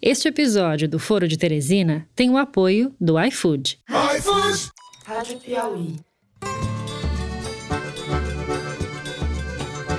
Este episódio do Foro de Teresina tem o apoio do iFood. iFood! Rádio Piauí.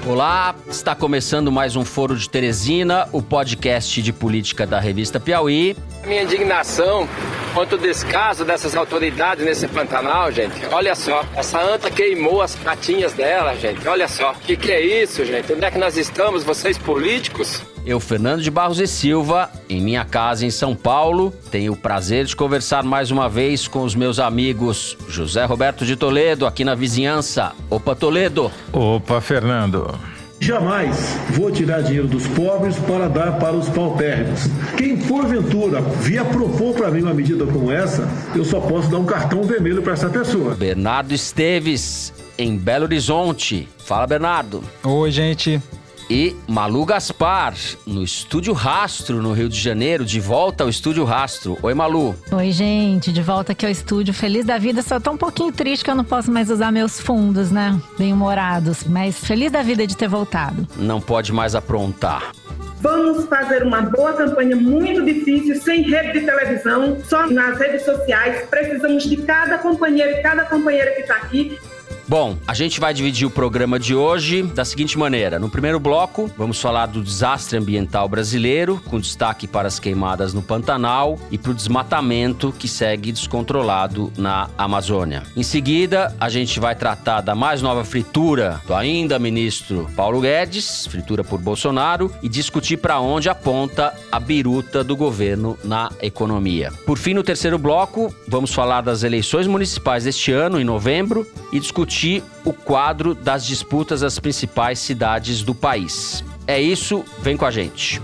Olá, está começando mais um Foro de Teresina, o podcast de política da revista Piauí. Minha indignação quanto ao descaso dessas autoridades nesse Pantanal, gente. Olha só, essa anta queimou as patinhas dela, gente. Olha só, o que, que é isso, gente? Onde é que nós estamos, vocês políticos? Eu, Fernando de Barros e Silva, em minha casa em São Paulo, tenho o prazer de conversar mais uma vez com os meus amigos José Roberto de Toledo, aqui na vizinhança. Opa, Toledo! Opa, Fernando! Jamais vou tirar dinheiro dos pobres para dar para os paupérrimos. Quem porventura vier propor para mim uma medida como essa, eu só posso dar um cartão vermelho para essa pessoa. Bernardo Esteves, em Belo Horizonte. Fala, Bernardo. Oi, gente e Malu Gaspar, no Estúdio Rastro, no Rio de Janeiro, de volta ao Estúdio Rastro. Oi, Malu. Oi, gente, de volta aqui ao estúdio. Feliz da vida, só tô um pouquinho triste que eu não posso mais usar meus fundos, né? Bem-humorados, mas feliz da vida de ter voltado. Não pode mais aprontar. Vamos fazer uma boa campanha muito difícil, sem rede de televisão, só nas redes sociais. Precisamos de cada companheiro e cada companheira que está aqui Bom, a gente vai dividir o programa de hoje da seguinte maneira. No primeiro bloco, vamos falar do desastre ambiental brasileiro, com destaque para as queimadas no Pantanal e para o desmatamento que segue descontrolado na Amazônia. Em seguida, a gente vai tratar da mais nova fritura do ainda ministro Paulo Guedes, fritura por Bolsonaro, e discutir para onde aponta a biruta do governo na economia. Por fim, no terceiro bloco, vamos falar das eleições municipais deste ano, em novembro, e discutir discutir o quadro das disputas das principais cidades do país. É isso, vem com a gente.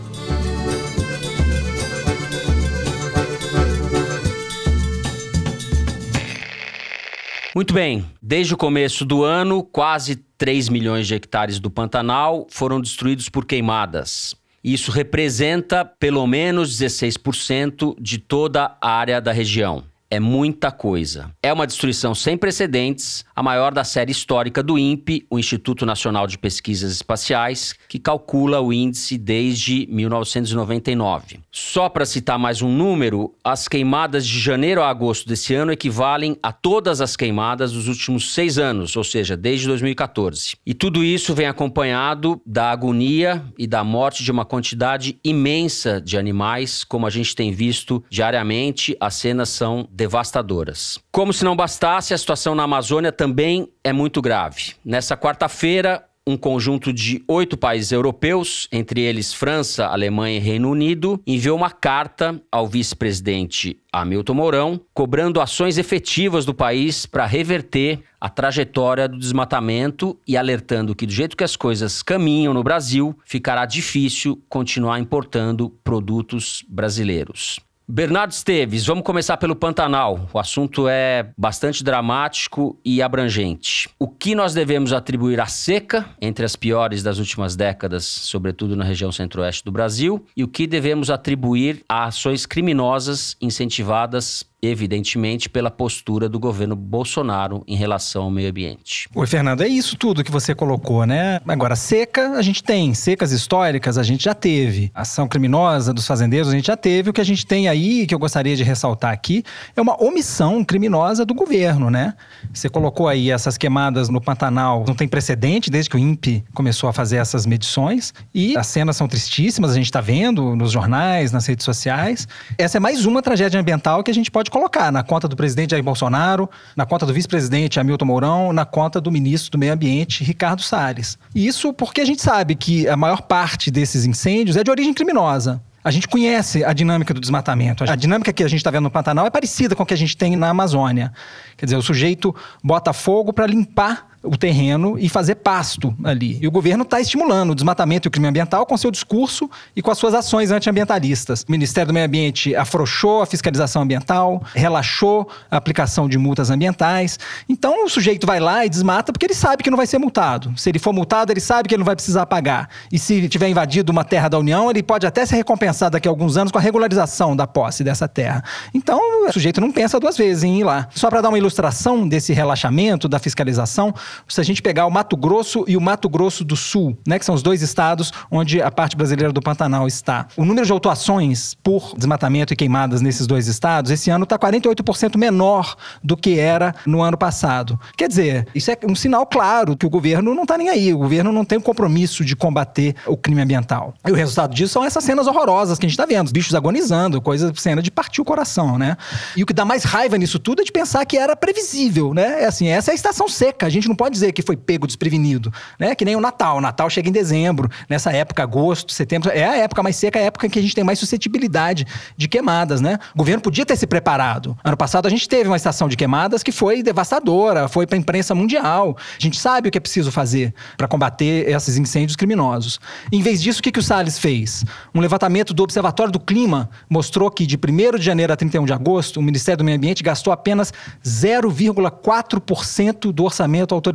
Muito bem, desde o começo do ano, quase 3 milhões de hectares do Pantanal foram destruídos por queimadas. Isso representa pelo menos 16% de toda a área da região. É muita coisa. É uma destruição sem precedentes, a maior da série histórica do INPE, o Instituto Nacional de Pesquisas Espaciais, que calcula o índice desde 1999. Só para citar mais um número, as queimadas de janeiro a agosto desse ano equivalem a todas as queimadas dos últimos seis anos, ou seja, desde 2014. E tudo isso vem acompanhado da agonia e da morte de uma quantidade imensa de animais, como a gente tem visto diariamente, as cenas são devastadoras. Como se não bastasse, a situação na Amazônia também é muito grave. Nessa quarta-feira, um conjunto de oito países europeus, entre eles França, Alemanha e Reino Unido, enviou uma carta ao vice-presidente Hamilton Mourão, cobrando ações efetivas do país para reverter a trajetória do desmatamento e alertando que, do jeito que as coisas caminham no Brasil, ficará difícil continuar importando produtos brasileiros. Bernardo Esteves, vamos começar pelo Pantanal. O assunto é bastante dramático e abrangente. O que nós devemos atribuir à seca, entre as piores das últimas décadas, sobretudo na região centro-oeste do Brasil, e o que devemos atribuir a ações criminosas incentivadas evidentemente, pela postura do governo Bolsonaro em relação ao meio ambiente. Oi, Fernando, é isso tudo que você colocou, né? Agora, seca, a gente tem. Secas históricas, a gente já teve. Ação criminosa dos fazendeiros, a gente já teve. O que a gente tem aí, que eu gostaria de ressaltar aqui, é uma omissão criminosa do governo, né? Você colocou aí essas queimadas no Pantanal, não tem precedente desde que o INPE começou a fazer essas medições. E as cenas são tristíssimas, a gente está vendo nos jornais, nas redes sociais. Essa é mais uma tragédia ambiental que a gente pode colocar na conta do presidente Jair Bolsonaro, na conta do vice-presidente Hamilton Mourão, na conta do ministro do Meio Ambiente, Ricardo Salles. Isso porque a gente sabe que a maior parte desses incêndios é de origem criminosa. A gente conhece a dinâmica do desmatamento. A dinâmica que a gente está vendo no Pantanal é parecida com a que a gente tem na Amazônia. Quer dizer, o sujeito bota fogo para limpar o terreno e fazer pasto ali. E o governo está estimulando o desmatamento e o crime ambiental com seu discurso e com as suas ações antiambientalistas. O Ministério do Meio Ambiente afrouxou a fiscalização ambiental, relaxou a aplicação de multas ambientais. Então o sujeito vai lá e desmata porque ele sabe que não vai ser multado. Se ele for multado, ele sabe que ele não vai precisar pagar. E se tiver invadido uma terra da União, ele pode até ser recompensado daqui a alguns anos com a regularização da posse dessa terra. Então o sujeito não pensa duas vezes em ir lá. Só para dar uma ilustração desse relaxamento da fiscalização, se a gente pegar o Mato Grosso e o Mato Grosso do Sul, né, que são os dois estados onde a parte brasileira do Pantanal está. O número de autuações por desmatamento e queimadas nesses dois estados, esse ano está 48% menor do que era no ano passado. Quer dizer, isso é um sinal claro que o governo não está nem aí, o governo não tem o compromisso de combater o crime ambiental. E o resultado disso são essas cenas horrorosas que a gente está vendo, os bichos agonizando, coisa, cena de partir o coração, né? E o que dá mais raiva nisso tudo é de pensar que era previsível, né? É assim, essa é a estação seca, a gente não pode dizer que foi pego desprevenido, né? Que nem o Natal, o Natal chega em dezembro, nessa época, agosto, setembro, é a época mais seca, é a época em que a gente tem mais suscetibilidade de queimadas, né? O governo podia ter se preparado. Ano passado a gente teve uma estação de queimadas que foi devastadora, foi para a imprensa mundial. A gente sabe o que é preciso fazer para combater esses incêndios criminosos. Em vez disso, o que, que o Salles fez? Um levantamento do Observatório do Clima mostrou que de 1 de janeiro a 31 de agosto, o Ministério do Meio Ambiente gastou apenas 0,4% do orçamento autorizado.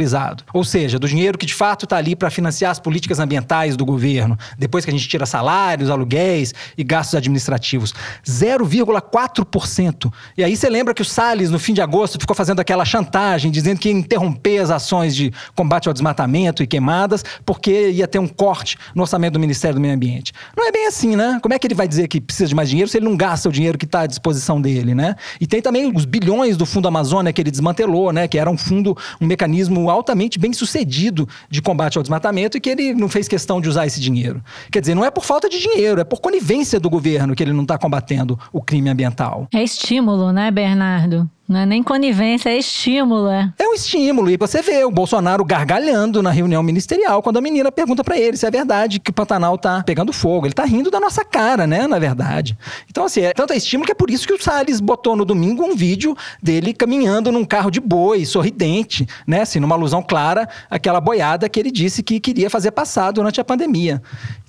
Ou seja, do dinheiro que de fato está ali para financiar as políticas ambientais do governo, depois que a gente tira salários, aluguéis e gastos administrativos. 0,4%. E aí você lembra que o Salles, no fim de agosto, ficou fazendo aquela chantagem, dizendo que ia interromper as ações de combate ao desmatamento e queimadas, porque ia ter um corte no orçamento do Ministério do Meio Ambiente. Não é bem assim, né? Como é que ele vai dizer que precisa de mais dinheiro se ele não gasta o dinheiro que está à disposição dele, né? E tem também os bilhões do Fundo Amazônia que ele desmantelou, né? Que era um fundo, um mecanismo altamente bem sucedido de combate ao desmatamento e que ele não fez questão de usar esse dinheiro. Quer dizer, não é por falta de dinheiro, é por conivência do governo que ele não está combatendo o crime ambiental. É estímulo, né, Bernardo? Não é nem conivência, é estímulo, é. É um estímulo. E você vê o Bolsonaro gargalhando na reunião ministerial quando a menina pergunta para ele se é verdade que o Pantanal tá pegando fogo. Ele tá rindo da nossa cara, né? Na verdade. Então, assim, é tanto é estímulo que é por isso que o Salles botou no domingo um vídeo dele caminhando num carro de boi, sorridente, né? Assim, numa alusão clara àquela boiada que ele disse que queria fazer passar durante a pandemia.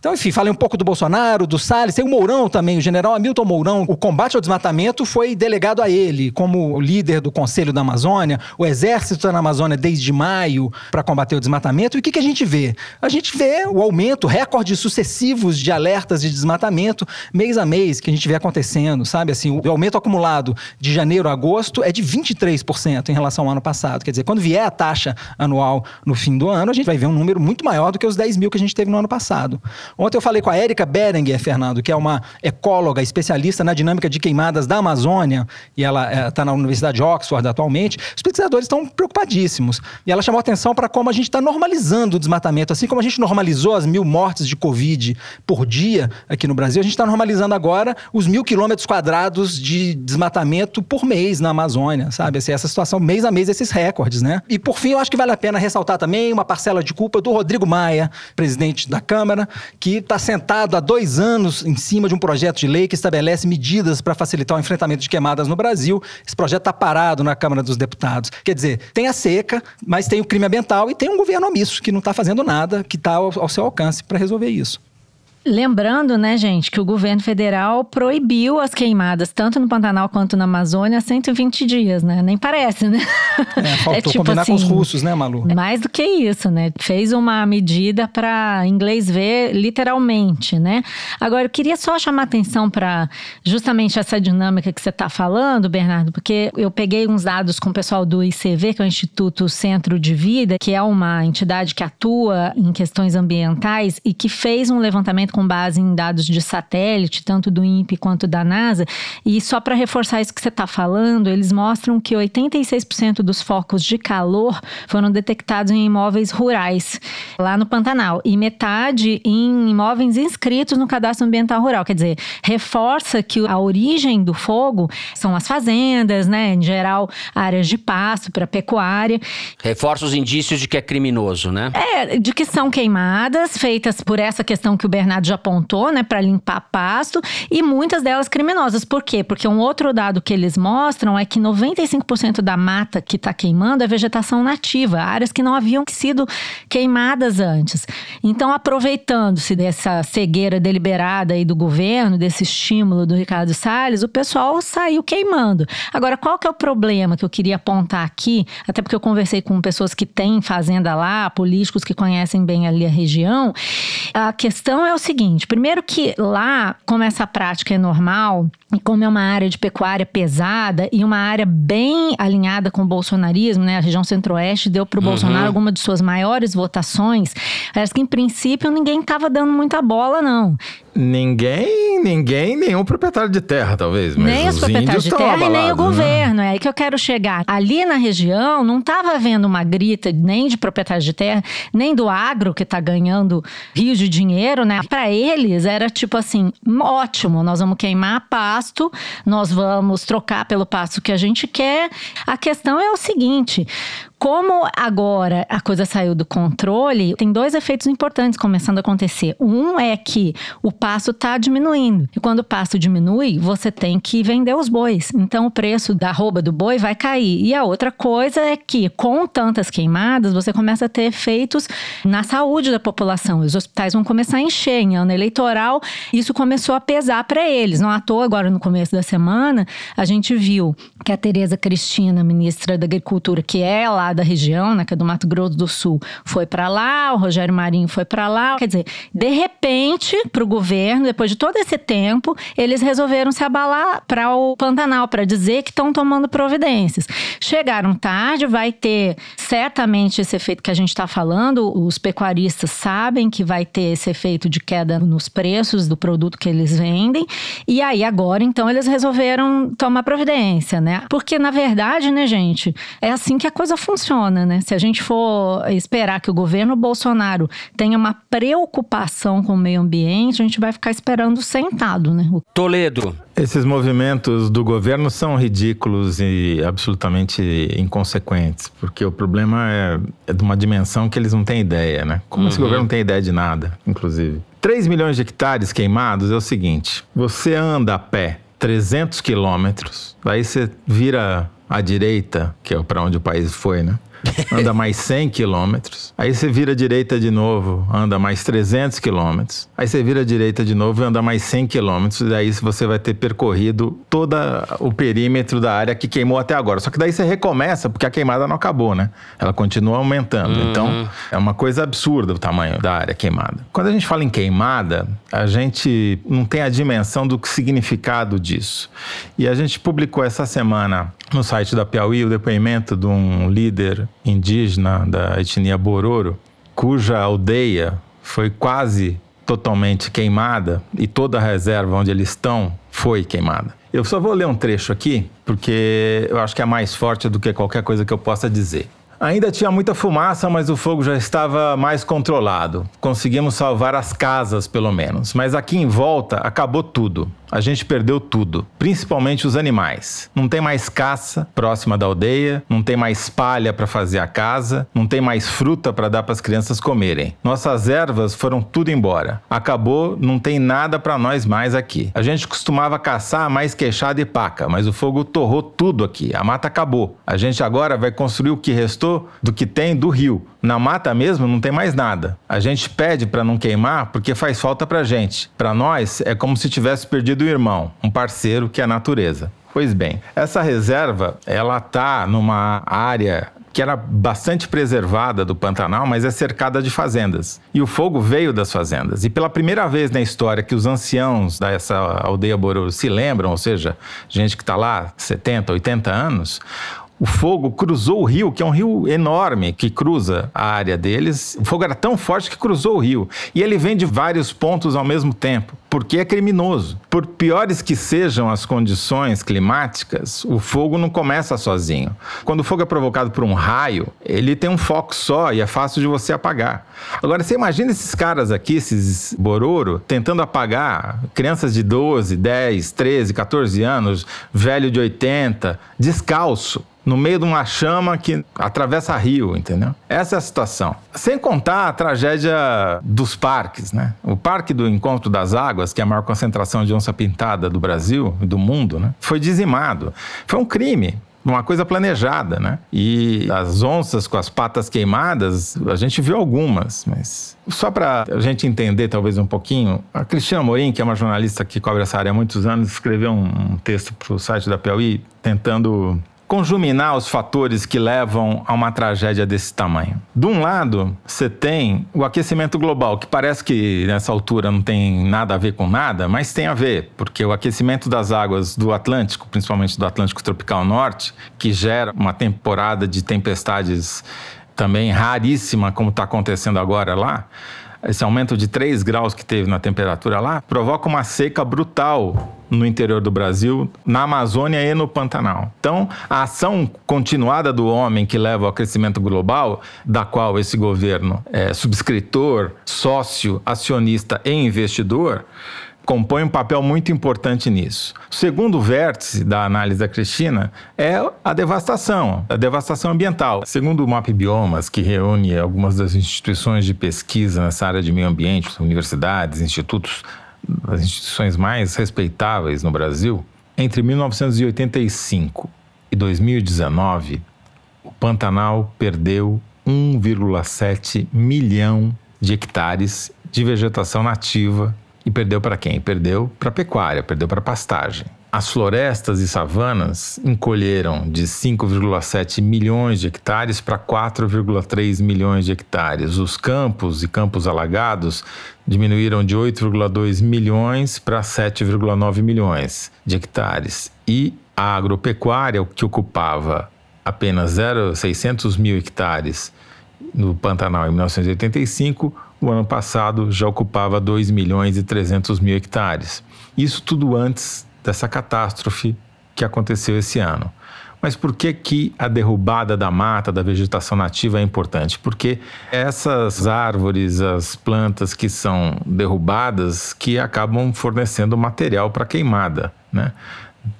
Então, enfim, falei um pouco do Bolsonaro, do Salles, tem o Mourão também, o general Hamilton Mourão. O combate ao desmatamento foi delegado a ele, como líder do Conselho da Amazônia. O Exército está na Amazônia desde maio para combater o desmatamento. E o que, que a gente vê? A gente vê o aumento, recordes sucessivos de alertas de desmatamento, mês a mês, que a gente vê acontecendo, sabe? Assim, o aumento acumulado de janeiro a agosto é de 23% em relação ao ano passado. Quer dizer, quando vier a taxa anual no fim do ano, a gente vai ver um número muito maior do que os 10 mil que a gente teve no ano passado. Ontem eu falei com a Érica Berenguer, Fernando, que é uma ecóloga, especialista na dinâmica de queimadas da Amazônia, e ela está na Universidade de Oxford atualmente. Os pesquisadores estão preocupadíssimos. E ela chamou atenção para como a gente está normalizando o desmatamento. Assim como a gente normalizou as mil mortes de Covid por dia aqui no Brasil, a gente está normalizando agora os mil quilômetros quadrados de desmatamento por mês na Amazônia, sabe? Assim, essa situação, mês a mês, esses recordes, né? E por fim, eu acho que vale a pena ressaltar também uma parcela de culpa do Rodrigo Maia, presidente da Câmara, que está sentado há dois anos em cima de um projeto de lei que estabelece medidas para facilitar o enfrentamento de queimadas no Brasil. Esse projeto está parado na Câmara dos Deputados. Quer dizer, tem a seca, mas tem o crime ambiental e tem um governo omisso que não está fazendo nada que está ao, ao seu alcance para resolver isso. Lembrando, né, gente, que o governo federal proibiu as queimadas, tanto no Pantanal quanto na Amazônia, há 120 dias, né? Nem parece, né? É, faltou é, tipo combinar assim, com os assim, russos, né, Malu? Mais do que isso, né? Fez uma medida para inglês ver literalmente, né? Agora, eu queria só chamar atenção para justamente essa dinâmica que você está falando, Bernardo, porque eu peguei uns dados com o pessoal do ICV, que é o Instituto Centro de Vida, que é uma entidade que atua em questões ambientais e que fez um levantamento com base em dados de satélite, tanto do INPE quanto da NASA. E só para reforçar isso que você está falando, eles mostram que 86% dos focos de calor foram detectados em imóveis rurais, lá no Pantanal, e metade em imóveis inscritos no Cadastro Ambiental Rural. Quer dizer, reforça que a origem do fogo são as fazendas, né? Em geral, áreas de pasto para pecuária. Reforça os indícios de que é criminoso, né? É, de que são queimadas, feitas por essa questão que o Bernardo já apontou, né, para limpar pasto, e muitas delas criminosas. Por quê? Porque um outro dado que eles mostram é que 95% da mata que está queimando é vegetação nativa, áreas que não haviam sido queimadas antes. Então, aproveitando-se dessa cegueira deliberada aí do governo, desse estímulo do Ricardo Salles, o pessoal saiu queimando. Agora, qual que é o problema que eu queria apontar aqui? Até porque eu conversei com pessoas que têm fazenda lá, políticos que conhecem bem ali a região. A questão é o seguinte, seguinte: primeiro que lá, como essa prática é normal, e como é uma área de pecuária pesada e uma área bem alinhada com o bolsonarismo, né? A região centro-oeste deu para o uhum. Bolsonaro alguma de suas maiores votações. Parece que, em princípio, ninguém estava dando muita bola, não. Ninguém, ninguém, nenhum proprietário de terra, talvez. Mas nem os, os proprietários de terra e nem o né? governo. É aí que eu quero chegar. Ali na região, não estava havendo uma grita nem de proprietários de terra, nem do agro que está ganhando rios de dinheiro, né? Para eles era tipo assim: ótimo, nós vamos queimar pasto, nós vamos trocar pelo pasto que a gente quer. A questão é o seguinte: como agora a coisa saiu do controle, tem dois efeitos importantes começando a acontecer. Um é que o pasto está diminuindo. E quando o pasto diminui, você tem que vender os bois. Então o preço da arroba do boi vai cair. E a outra coisa é que, com tantas queimadas, você começa a ter efeitos na saúde da população. Os hospitais vão começar a encher em ano eleitoral. Isso começou a pesar para eles. Não à toa, agora no começo da semana, a gente viu que a Tereza Cristina, ministra da Agricultura, que é lá da região, né, que é do Mato Grosso do Sul, foi para lá, o Rogério Marinho foi para lá. Quer dizer, de repente, para o governo, depois de todo esse tempo, eles resolveram se abalar para o Pantanal, para dizer que estão tomando providências. Chegaram tarde, vai ter certamente esse efeito que a gente está falando, os pecuaristas sabem que vai ter esse efeito de queda nos preços do produto que eles vendem, e aí agora, então, eles resolveram tomar providência, né? Porque, na verdade, né, gente, é assim que a coisa funciona funciona, né? Se a gente for esperar que o governo Bolsonaro tenha uma preocupação com o meio ambiente, a gente vai ficar esperando sentado, né? Toledo. Esses movimentos do governo são ridículos e absolutamente inconsequentes, porque o problema é, é de uma dimensão que eles não têm ideia, né? Como uhum. esse governo não tem ideia de nada, inclusive. 3 milhões de hectares queimados é o seguinte: você anda a pé 300 quilômetros, aí você vira à direita, que é para onde o país foi, né? Anda mais 100 quilômetros. Aí você vira à direita de novo, anda mais 300 quilômetros. Aí você vira à direita de novo e anda mais 100 quilômetros. E daí você vai ter percorrido todo o perímetro da área que queimou até agora. Só que daí você recomeça, porque a queimada não acabou, né? Ela continua aumentando. Uhum. Então, é uma coisa absurda o tamanho da área queimada. Quando a gente fala em queimada, a gente não tem a dimensão do significado disso. E a gente publicou essa semana no site da Piauí o depoimento de um líder indígena da etnia Bororo, cuja aldeia foi quase totalmente queimada e toda a reserva onde eles estão foi queimada. Eu só vou ler um trecho aqui, porque eu acho que é mais forte do que qualquer coisa que eu possa dizer. Ainda tinha muita fumaça, mas o fogo já estava mais controlado. Conseguimos salvar as casas, pelo menos. Mas aqui em volta acabou tudo a gente perdeu tudo, principalmente os animais. Não tem mais caça próxima da aldeia, não tem mais palha para fazer a casa, não tem mais fruta para dar para as crianças comerem. Nossas ervas foram tudo embora. Acabou, não tem nada para nós mais aqui. A gente costumava caçar mais queixada e paca, mas o fogo torrou tudo aqui. A mata acabou. A gente agora vai construir o que restou do que tem do rio. Na mata mesmo não tem mais nada. A gente pede para não queimar porque faz falta para gente. Para nós é como se tivesse perdido do irmão, um parceiro que é a natureza. Pois bem, essa reserva, ela está numa área que era bastante preservada do Pantanal, mas é cercada de fazendas. E o fogo veio das fazendas. E pela primeira vez na história que os anciãos dessa aldeia Bororo se lembram, ou seja, gente que está lá 70, 80 anos, o fogo cruzou o rio, que é um rio enorme que cruza a área deles. O fogo era tão forte que cruzou o rio. E ele vem de vários pontos ao mesmo tempo, porque é criminoso. Por piores que sejam as condições climáticas, o fogo não começa sozinho. Quando o fogo é provocado por um raio, ele tem um foco só e é fácil de você apagar. Agora, você imagina esses caras aqui, esses bororo, tentando apagar crianças de 12, 10, 13, 14 anos, velho de 80, descalço no meio de uma chama que atravessa rio, entendeu? Essa é a situação. Sem contar a tragédia dos parques, né? O Parque do Encontro das Águas, que é a maior concentração de onça pintada do Brasil e do mundo, né? Foi dizimado. Foi um crime uma coisa planejada, né? E as onças com as patas queimadas, a gente viu algumas, mas só para a gente entender talvez um pouquinho, a Cristina Morim, que é uma jornalista que cobre essa área há muitos anos, escreveu um texto para o site da Piauí tentando conjuminar os fatores que levam a uma tragédia desse tamanho. De um lado, você tem o aquecimento global, que parece que nessa altura não tem nada a ver com nada, mas tem a ver, porque o aquecimento das águas do Atlântico, principalmente do Atlântico Tropical Norte, que gera uma temporada de tempestades também raríssima, como está acontecendo agora lá, esse aumento de 3 graus que teve na temperatura lá, provoca uma seca brutal no interior do Brasil, na Amazônia e no Pantanal. Então, a ação continuada do homem que leva ao crescimento global, da qual esse governo é subscritor, sócio, acionista e investidor, compõe um papel muito importante nisso. O segundo vértice da análise da Cristina é a devastação, a devastação ambiental. Segundo o MAP Biomas, que reúne algumas das instituições de pesquisa nessa área de meio ambiente, universidades, institutos, as instituições mais respeitáveis no Brasil, entre 1985 e 2019, o Pantanal perdeu 1,7 milhão de hectares de vegetação nativa e perdeu para quem? Perdeu para a pecuária, perdeu para a pastagem. As florestas e savanas encolheram de 5,7 milhões de hectares para 4,3 milhões de hectares. Os campos e campos alagados diminuíram de 8,2 milhões para 7,9 milhões de hectares. E a agropecuária, que ocupava apenas 0,600 mil hectares no Pantanal em 1985, o ano passado já ocupava 2 milhões e 300 mil hectares. Isso tudo antes dessa catástrofe que aconteceu esse ano. Mas por que, que a derrubada da mata, da vegetação nativa é importante? Porque essas árvores, as plantas que são derrubadas, que acabam fornecendo material para queimada, né?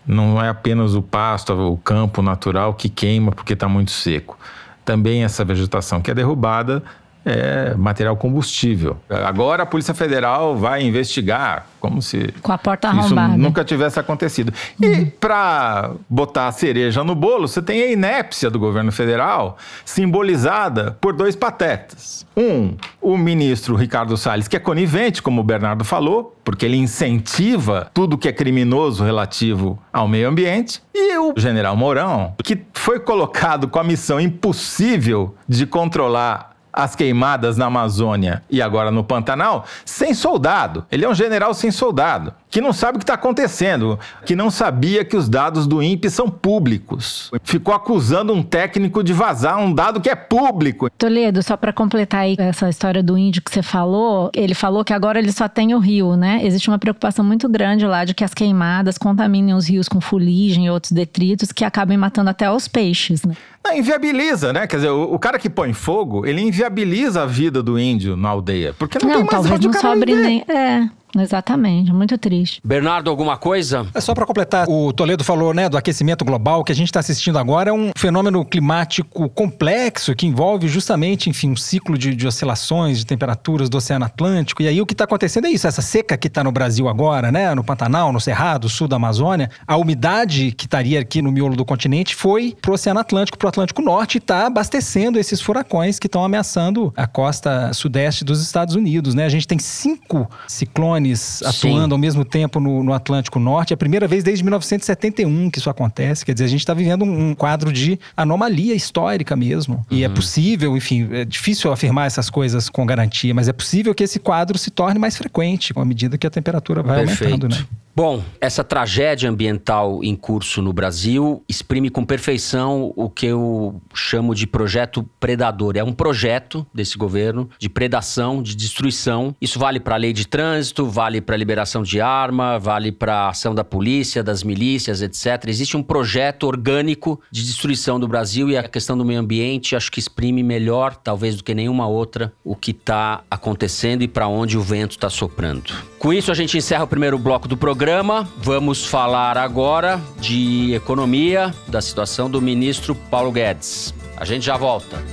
Não é apenas o pasto, o campo natural que queima porque está muito seco. Também essa vegetação que é derrubada é material combustível. Agora a Polícia Federal vai investigar, como se com a porta isso nunca tivesse acontecido. Uhum. E para botar a cereja no bolo, você tem a inépcia do governo federal, simbolizada por dois patetas. Um, o ministro Ricardo Salles, que é conivente, como o Bernardo falou, porque ele incentiva tudo que é criminoso relativo ao meio ambiente, e o general Mourão, que foi colocado com a missão impossível de controlar as queimadas na Amazônia e agora no Pantanal sem soldado. Ele é um general sem soldado, que não sabe o que está acontecendo, que não sabia que os dados do INPE são públicos. Ficou acusando um técnico de vazar um dado que é público. Toledo, só para completar aí essa história do índio que você falou, ele falou que agora ele só tem o rio, né? Existe uma preocupação muito grande lá de que as queimadas contaminem os rios com fuligem e outros detritos que acabem matando até os peixes, né? Não, inviabiliza, né? Quer dizer, o, o, cara que põe fogo, ele inviabiliza a vida do índio na aldeia. Porque não, não tem mais talvez onde não o cara sobre nem. É. Exatamente, muito triste. Bernardo, alguma coisa? É só para completar, o Toledo falou, né, do aquecimento global, que a gente está assistindo agora é um fenômeno climático complexo que envolve justamente, enfim, um ciclo de, de oscilações de temperaturas do Oceano Atlântico. E aí o que está acontecendo é isso, essa seca que está no Brasil agora, né, no Pantanal, no Cerrado, sul da Amazônia, a umidade que estaria aqui no miolo do continente foi pro Oceano Atlântico, pro Atlântico Norte, e está abastecendo esses furacões que estão ameaçando a costa sudeste dos Estados Unidos, né? A gente tem cinco ciclones atuando Sim. ao mesmo tempo no, no, Atlântico Norte. É a primeira vez desde 1971 que isso acontece. Quer dizer, a gente está vivendo um, um, quadro de anomalia histórica mesmo. Uhum. E é possível, enfim, é difícil afirmar essas coisas com garantia, mas é possível que esse quadro se torne mais frequente à medida que a temperatura vai Perfeito. aumentando, né? Bom, essa tragédia ambiental em curso no Brasil exprime com perfeição o que eu chamo de projeto predador. É um projeto desse governo de predação, de destruição. Isso vale para a lei de trânsito, vale para a liberação de arma, vale para a ação da polícia, das milícias, etc. Existe um projeto orgânico de destruição do Brasil e a questão do meio ambiente acho que exprime melhor, talvez do que nenhuma outra, o que está acontecendo e para onde o vento está soprando. Com isso, a gente encerra o primeiro bloco do programa programa. Vamos falar agora de economia, da situação do ministro Paulo Guedes. A gente já volta.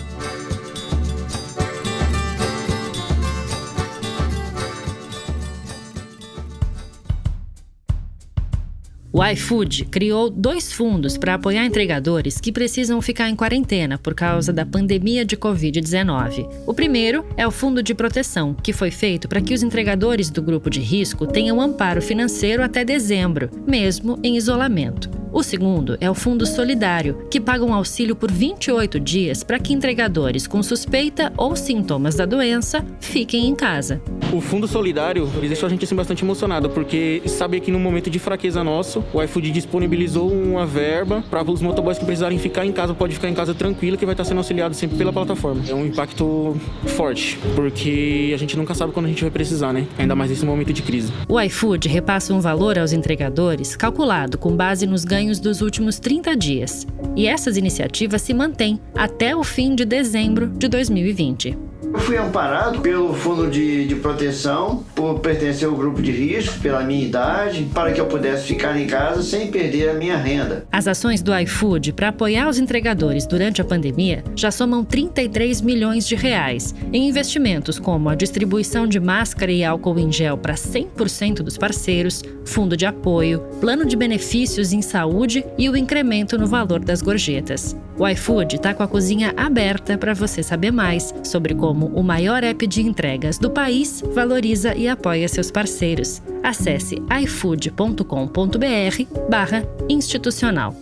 O iFood criou dois fundos para apoiar entregadores que precisam ficar em quarentena por causa da pandemia de Covid-19. O primeiro é o Fundo de Proteção, que foi feito para que os entregadores do grupo de risco tenham amparo financeiro até dezembro, mesmo em isolamento. O segundo é o Fundo Solidário, que paga um auxílio por 28 dias para que entregadores com suspeita ou sintomas da doença fiquem em casa. O Fundo Solidário deixou a gente assim, bastante emocionado, porque sabe que no momento de fraqueza nosso, o iFood disponibilizou uma verba para os motoboys que precisarem ficar em casa, pode ficar em casa tranquilo, que vai estar sendo auxiliado sempre pela plataforma. É um impacto forte, porque a gente nunca sabe quando a gente vai precisar, né? Ainda mais nesse momento de crise. O iFood repassa um valor aos entregadores calculado com base nos ganhos ganhos dos últimos 30 dias. E essas iniciativas se mantêm até o fim de dezembro de 2020. Eu fui amparado pelo Fundo de, de Proteção, por pertencer ao grupo de risco, pela minha idade, para que eu pudesse ficar em casa sem perder a minha renda. As ações do iFood para apoiar os entregadores durante a pandemia já somam 33 milhões de reais em investimentos como a distribuição de máscara e álcool em gel para 100% dos parceiros, fundo de apoio, plano de benefícios em saúde e o incremento no valor das gorjetas. O iFood está com a cozinha aberta para você saber mais sobre como como o maior app de entregas do país, valoriza e apoia seus parceiros. Acesse ifood.com.br barra institucional.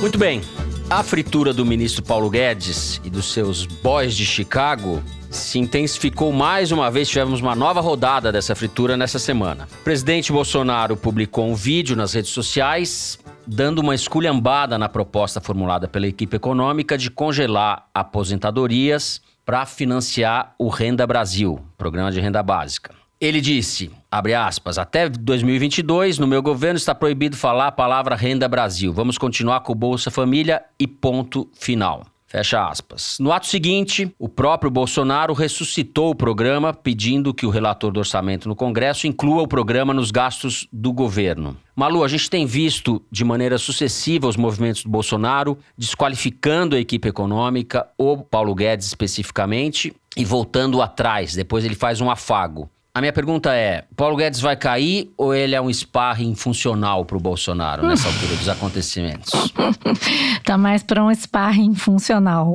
Muito bem. A fritura do ministro Paulo Guedes e dos seus boys de Chicago se intensificou mais uma vez. Tivemos uma nova rodada dessa fritura nessa semana. O presidente Bolsonaro publicou um vídeo nas redes sociais dando uma esculhambada na proposta formulada pela equipe econômica de congelar aposentadorias para financiar o Renda Brasil, programa de renda básica. Ele disse, abre aspas, até 2022, no meu governo está proibido falar a palavra Renda Brasil. Vamos continuar com o Bolsa Família e ponto final. Fecha aspas. No ato seguinte, o próprio Bolsonaro ressuscitou o programa, pedindo que o relator do orçamento no Congresso inclua o programa nos gastos do governo. Malu, a gente tem visto de maneira sucessiva os movimentos do Bolsonaro desqualificando a equipe econômica, ou Paulo Guedes especificamente, e voltando atrás. Depois ele faz um afago. A minha pergunta é: Paulo Guedes vai cair ou ele é um sparring funcional para o Bolsonaro nessa altura dos acontecimentos? tá mais para um sparring funcional.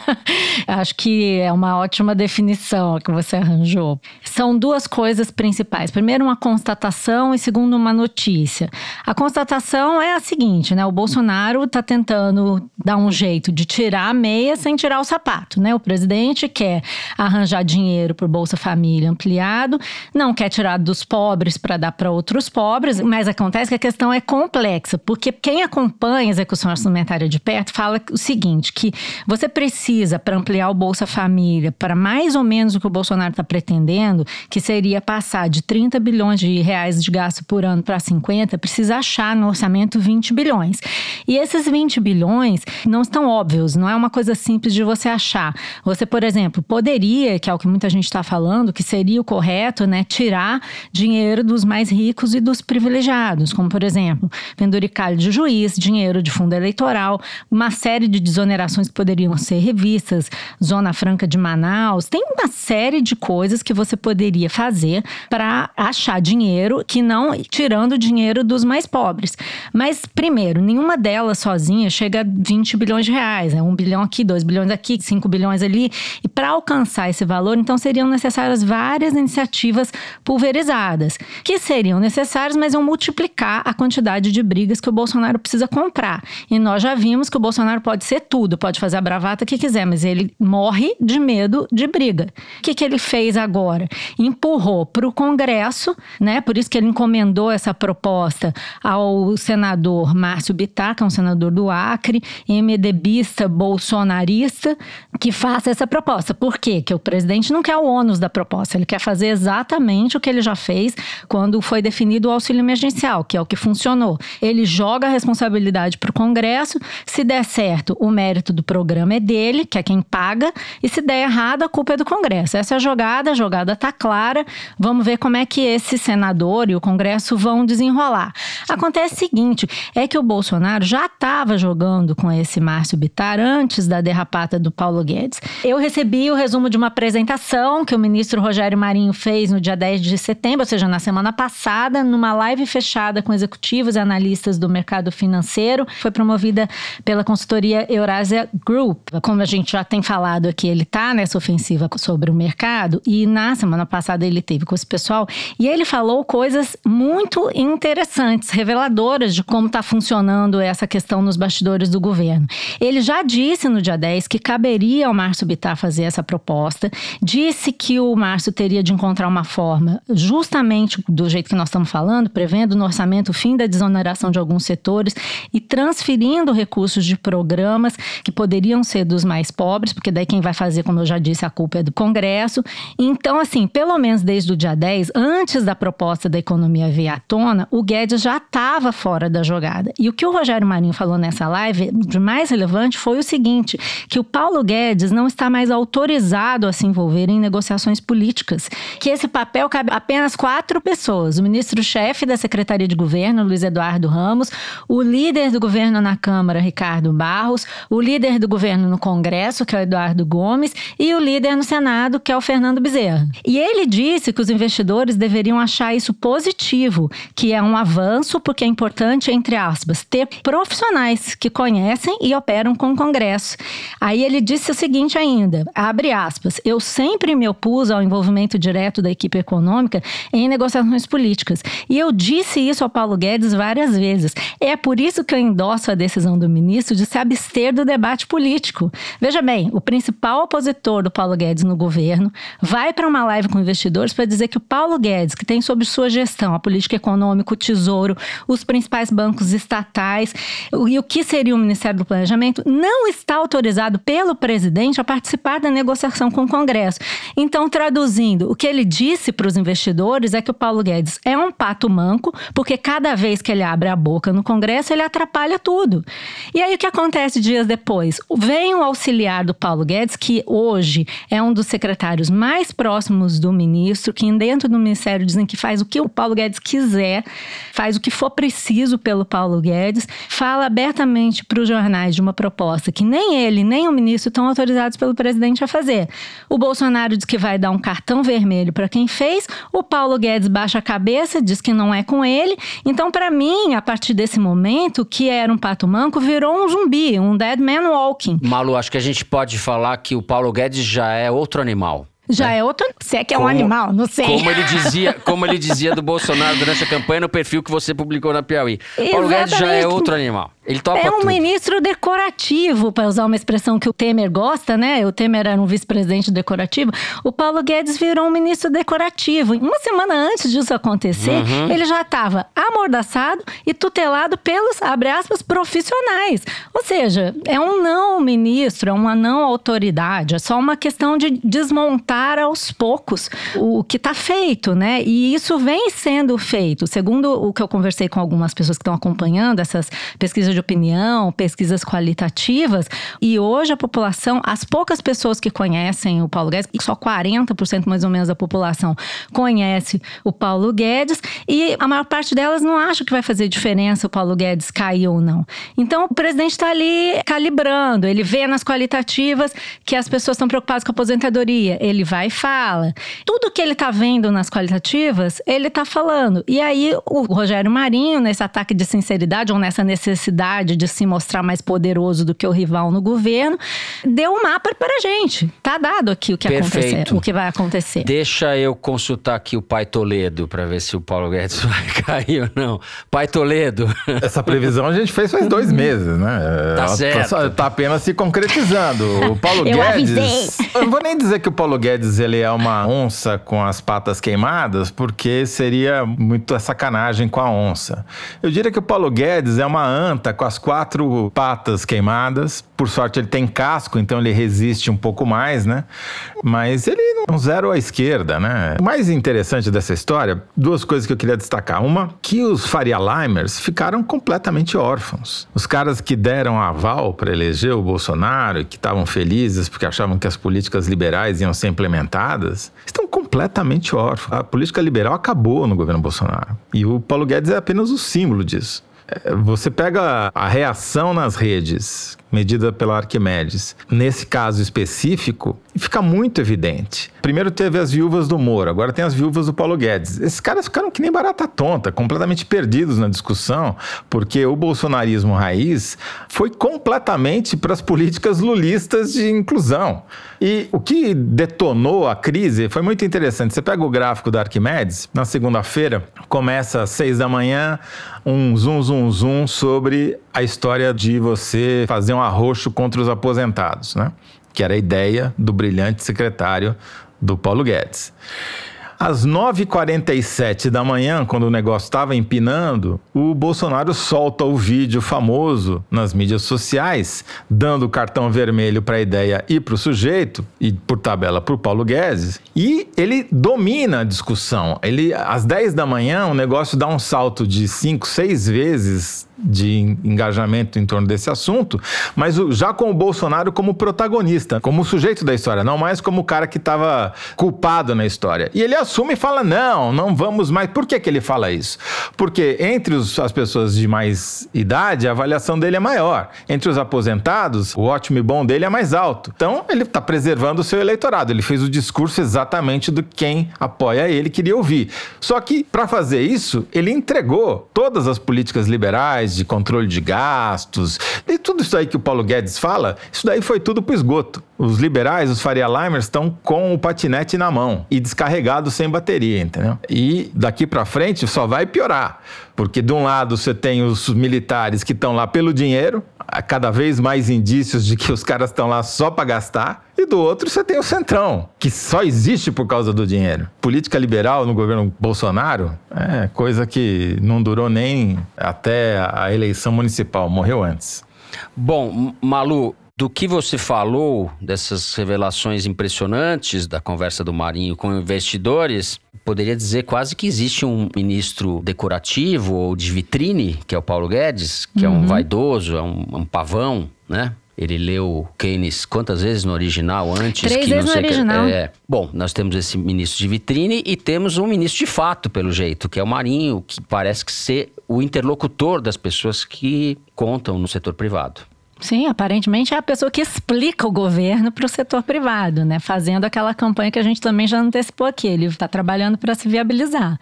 Acho que é uma ótima definição que você arranjou. São duas coisas principais. Primeiro, uma constatação e segundo, uma notícia. A constatação é a seguinte, né? O Bolsonaro está tentando dar um jeito de tirar a meia sem tirar o sapato, né? O presidente quer arranjar dinheiro para o Bolsa Família ampliar não quer tirar dos pobres para dar para outros pobres, mas acontece que a questão é complexa, porque quem acompanha a execução orçamentária de perto fala o seguinte, que você precisa para ampliar o Bolsa Família para mais ou menos o que o Bolsonaro está pretendendo, que seria passar de 30 bilhões de reais de gasto por ano para 50, precisa achar no orçamento 20 bilhões. E esses 20 bilhões não estão óbvios, não é uma coisa simples de você achar. Você, por exemplo, poderia, que é o que muita gente está falando, que seria o correto correto, né, tirar dinheiro dos mais ricos e dos privilegiados, como por exemplo, penduricalho de juiz, dinheiro de fundo eleitoral, uma série de desonerações que poderiam ser revistas, Zona Franca de Manaus, tem uma série de coisas que você poderia fazer para achar dinheiro que não tirando dinheiro dos mais pobres. Mas primeiro, nenhuma delas sozinha chega a 20 bilhões de reais, é né? um bilhão aqui, dois bilhões aqui, cinco bilhões ali, e para alcançar esse valor, então seriam necessárias várias iniciativas iniciativas pulverizadas, que seriam necessárias, mas iam multiplicar a quantidade de brigas que o Bolsonaro precisa comprar. E nós já vimos que o Bolsonaro pode ser tudo, pode fazer a bravata que quiser, mas ele morre de medo de briga. O que, que ele fez agora? Empurrou para o Congresso, né? Por isso que ele encomendou essa proposta ao senador Márcio Bittar, que é um senador do Acre, MDBista bolsonarista, que faça essa proposta. Por quê? Que o presidente não quer o ônus da proposta, ele quer fazer exatamente o que ele já fez quando foi definido o auxílio emergencial, que é o que funcionou. Ele joga a responsabilidade para o Congresso, se der certo, o mérito do programa é dele, que é quem paga, e se der errado, a culpa é do Congresso. Essa é a jogada, a jogada está clara. Vamos ver como é que esse senador e o Congresso vão desenrolar. Acontece o seguinte: é que o Bolsonaro já estava jogando com esse Márcio Bitar antes da derrapata do Paulo Guedes. Eu recebi o resumo de uma apresentação que o ministro Rogério Marinho fez no dia 10 de setembro, ou seja, na semana passada, numa live fechada com executivos e analistas do mercado financeiro. Foi promovida pela consultoria Eurasia Group. Como a gente já tem falado aqui, ele está nessa ofensiva sobre o mercado e na semana passada ele teve com esse pessoal e ele falou coisas muito interessantes, reveladoras de como está funcionando essa questão nos bastidores do governo. Ele já disse no dia 10 que caberia ao Márcio Bittar fazer essa proposta, disse que o Márcio teria de encontrar uma forma, justamente do jeito que nós estamos falando, prevendo no orçamento o fim da desoneração de alguns setores e transferindo recursos de programas que poderiam ser dos mais pobres, porque daí quem vai fazer, como eu já disse, a culpa é do Congresso. Então, assim, pelo menos desde o dia 10, antes da proposta da economia vir à tona, o Guedes já estava fora da jogada. E o que o Rogério Marinho falou nessa live, de mais relevante, foi o seguinte: que o Paulo Guedes não está mais autorizado a se envolver em negociações políticas, que esse papel cabe apenas quatro pessoas: o ministro-chefe da Secretaria de Governo, Luiz Eduardo Ramos, o líder do governo na Câmara, Ricardo Barros, o líder do governo no Congresso, que é o Eduardo Gomes, e o líder no Senado, que é o Fernando Bezerra. E ele disse que os investidores deveriam achar isso positivo, que é um avanço, porque é importante, entre aspas, ter profissionais que conhecem e operam com o Congresso. Aí ele disse o seguinte ainda, abre aspas, eu sempre me opus ao envolvimento direto da equipe econômica em negociações políticas. E eu disse isso ao Paulo Guedes várias vezes. É por isso que eu endosso a decisão do ministro de se abster do debate político. Veja bem, o principal opositor do Paulo Guedes no governo vai para uma live com investidores para dizer que o Paulo Guedes, que tem sob sua gestão a política econômica, o tesouro, os principais bancos estatais e o que seria o Ministério do Planejamento, não está autorizado pelo presidente a participar da negociação com o Congresso. Então, traduzindo, o que ele disse para os investidores é que o Paulo Guedes é um pato manco, porque cada vez que ele abre a boca no Congresso, ele atrapalha tudo. E aí o que acontece dias depois? Vem o auxiliar do Paulo Guedes, que hoje é um dos secretários mais próximos do ministro, que dentro do ministério dizem que faz o que o Paulo Guedes quiser, faz o que for preciso pelo Paulo Guedes, fala abertamente para os jornais de uma proposta que nem ele, nem o ministro estão autorizados pelo presidente a fazer. O Bolsonaro diz que vai dar um cartão vermelho para quem fez, o Paulo Guedes baixa a cabeça, diz que não é com ele. Então, para mim, a partir desse momento, que era um pato manco, virou um zumbi, um dead man walking. Malu, acho que a gente pode falar que o Paulo Guedes já é outro animal. Já é outro. Se é que é como, um animal, não sei. Como ele dizia, como ele dizia do Bolsonaro durante a campanha no perfil que você publicou na Piauí. Exatamente. Paulo Guedes já é outro animal. Ele topa É um tudo. ministro decorativo, para usar uma expressão que o Temer gosta, né? O Temer era um vice-presidente decorativo. O Paulo Guedes virou um ministro decorativo. Uma semana antes disso acontecer, Uhum. ele já estava amordaçado e tutelado pelos, abre aspas, profissionais. Ou seja, é um não ministro, é uma não autoridade. É só uma questão de desmontar aos poucos o que está feito, né? E isso vem sendo feito. Segundo o que eu conversei com algumas pessoas que estão acompanhando essas pesquisas de opinião, pesquisas qualitativas, e hoje a população, as poucas pessoas que conhecem o Paulo Guedes, só 40% mais ou menos da população conhece o Paulo Guedes, e a maior parte delas não acha que vai fazer diferença o Paulo Guedes cair ou não. Então o presidente está ali calibrando, ele vê nas qualitativas que as pessoas estão preocupadas com a aposentadoria, ele vai e fala. Tudo que ele está vendo nas qualitativas, ele está falando. E aí o Rogério Marinho, nesse ataque de sinceridade ou nessa necessidade de se mostrar mais poderoso do que o rival no governo, deu um mapa para a gente. Tá dado aqui o que Perfeito. acontecer, o que vai acontecer. Deixa eu consultar aqui o Pai Toledo para ver se o Paulo Guedes vai cair ou não. Pai Toledo. Essa previsão a gente fez faz dois meses, né? Tá Ela certo. só- Tá apenas se concretizando. O Paulo Eu Guedes. avisei. Eu não vou nem dizer que o Paulo Guedes ele é uma onça com as patas queimadas, porque seria muito sacanagem com a onça. Eu diria que o Paulo Guedes é uma anta com as quatro patas queimadas. Por sorte, ele tem casco, então ele resiste um pouco mais, né? Mas ele não zero à esquerda, né? O mais interessante dessa história, duas coisas que eu queria destacar. Uma, que os Faria Limers ficaram completamente órfãos. Os caras que deram aval para eleger o Bolsonaro que estavam felizes porque achavam que as políticas liberais iam ser implementadas, estão completamente órfãos. A política liberal acabou no governo Bolsonaro. E o Paulo Guedes é apenas o símbolo disso. Você pega a reação nas redes medida pela Arquimedes. Nesse caso específico, fica muito evidente. Primeiro teve as viúvas do Moro, agora tem as viúvas do Paulo Guedes. Esses caras ficaram que nem barata tonta, completamente perdidos na discussão, porque o bolsonarismo raiz foi completamente para as políticas lulistas de inclusão. E o que detonou a crise foi muito interessante. Você pega o gráfico da Arquimedes, na segunda-feira, começa às seis da manhã, um zoom, zoom, zoom sobre a história de você fazer um arroxo contra os aposentados, né? Que era a ideia do brilhante secretário do Paulo Guedes. Às 9h47 da manhã, quando o negócio estava empinando, o Bolsonaro solta o vídeo famoso nas mídias sociais, dando o cartão vermelho para a ideia e para o sujeito, e por tabela para o Paulo Guedes, e ele domina a discussão. Ele, às 10 da manhã, o negócio dá um salto de 5, 6 vezes de engajamento em torno desse assunto, mas já com o Bolsonaro como protagonista, como sujeito da história, não mais como o cara que estava culpado na história. E ele assume e fala: não, não vamos mais. Por que, que ele fala isso? Porque entre os, as pessoas de mais idade, a avaliação dele é maior. Entre os aposentados, o ótimo e bom dele é mais alto. Então, ele está preservando o seu eleitorado. Ele fez o discurso exatamente do quem apoia ele queria ouvir. Só que, para fazer isso, ele entregou todas as políticas liberais de controle de gastos, e tudo isso aí que o Paulo Guedes fala, isso daí foi tudo pro esgoto. Os liberais, os Faria Limers, estão com o patinete na mão e descarregados sem bateria, entendeu? E daqui para frente só vai piorar, porque de um lado você tem os militares que estão lá pelo dinheiro, cada vez mais indícios de que os caras estão lá só para gastar, e do outro você tem o Centrão, que só existe por causa do dinheiro. Política liberal no governo Bolsonaro é coisa que não durou nem até a eleição municipal, morreu antes. Bom, Malu, do que você falou, dessas revelações impressionantes da conversa do Marinho com investidores, poderia dizer quase que existe um ministro decorativo ou de vitrine, que é o Paulo Guedes, que uhum. é um vaidoso, é um, um pavão, né? Ele leu Keynes quantas vezes no original antes? Três que vezes não sei no original. Que, é, bom, nós temos esse ministro de vitrine e temos um ministro de fato, pelo jeito, que é o Marinho, que parece que ser o interlocutor das pessoas que contam no setor privado. Sim, aparentemente é a pessoa que explica o governo para o setor privado, né? Fazendo aquela campanha que a gente também já antecipou aqui. Ele está trabalhando para se viabilizar.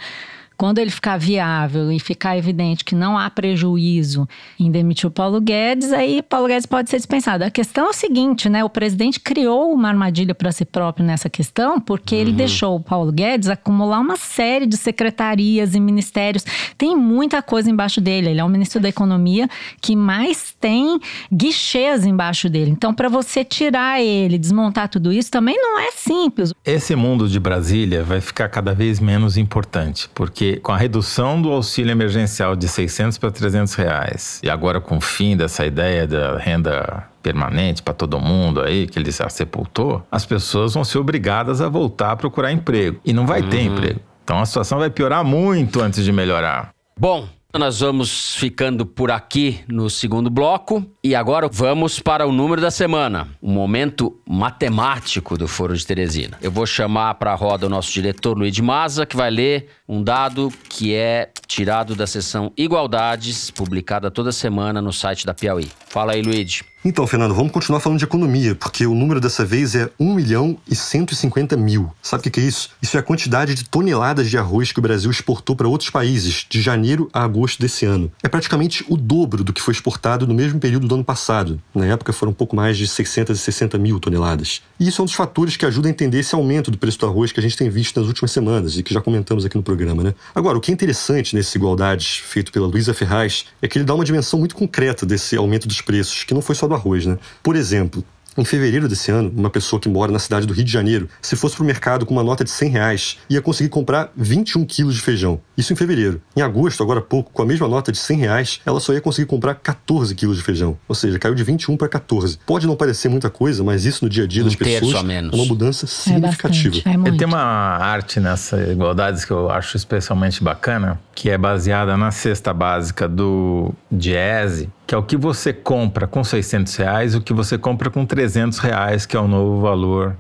Quando ele ficar viável e ficar evidente que não há prejuízo em demitir o Paulo Guedes, aí Paulo Guedes pode ser dispensado. A questão é o seguinte, né? O presidente criou uma armadilha para si próprio nessa questão, porque uhum. ele deixou o Paulo Guedes acumular uma série de secretarias e ministérios. Tem muita coisa embaixo dele. Ele é o ministro da Economia que mais tem guichês embaixo dele. Então, para você tirar ele, desmontar tudo isso, também não é simples. Esse mundo de Brasília vai ficar cada vez menos importante, porque com a redução do auxílio emergencial de 600 para 300 reais, e agora com o fim dessa ideia da renda permanente para todo mundo aí, que ele já sepultou, as pessoas vão ser obrigadas a voltar a procurar emprego. E não vai uhum. ter emprego. Então a situação vai piorar muito antes de melhorar. Bom, nós vamos ficando por aqui no segundo bloco e agora vamos para o número da semana, o momento matemático do Foro de Teresina. Eu vou chamar para a roda o nosso diretor Luiz Maza, que vai ler um dado que é tirado da seção Igualdades, publicada toda semana no site da Piauí. Fala aí, Luiz. Então, Fernando, vamos continuar falando de economia, porque o número dessa vez é 1 milhão e 150 mil. Sabe o que é isso? Isso é a quantidade de toneladas de arroz que o Brasil exportou para outros países de janeiro a agosto desse ano. É praticamente o dobro do que foi exportado no mesmo período do ano passado. Na época foram um pouco mais de 660 mil toneladas. E isso é um dos fatores que ajuda a entender esse aumento do preço do arroz que a gente tem visto nas últimas semanas e que já comentamos aqui no programa, né? Agora, o que é interessante nesse Igualdades feito pela Luísa Ferraz é que ele dá uma dimensão muito concreta desse aumento dos preços, que não foi só do arroz, né? Por exemplo, em fevereiro desse ano, uma pessoa que mora na cidade do Rio de Janeiro, se fosse para o mercado com uma nota de 100 reais, ia conseguir comprar 21 quilos de feijão. Isso em fevereiro. Em agosto, agora há pouco, com a mesma nota de 100 reais, ela só ia conseguir comprar 14 quilos de feijão. Ou seja, caiu de 21 para 14. Pode não parecer muita coisa, mas isso no dia a dia um das pessoas é uma mudança significativa. É bastante, é tem uma arte nessa igualdades que eu acho especialmente bacana, que é baseada na cesta básica do Diese, que é o que você compra com 600 reais o que você compra com 300 reais, que é o novo valor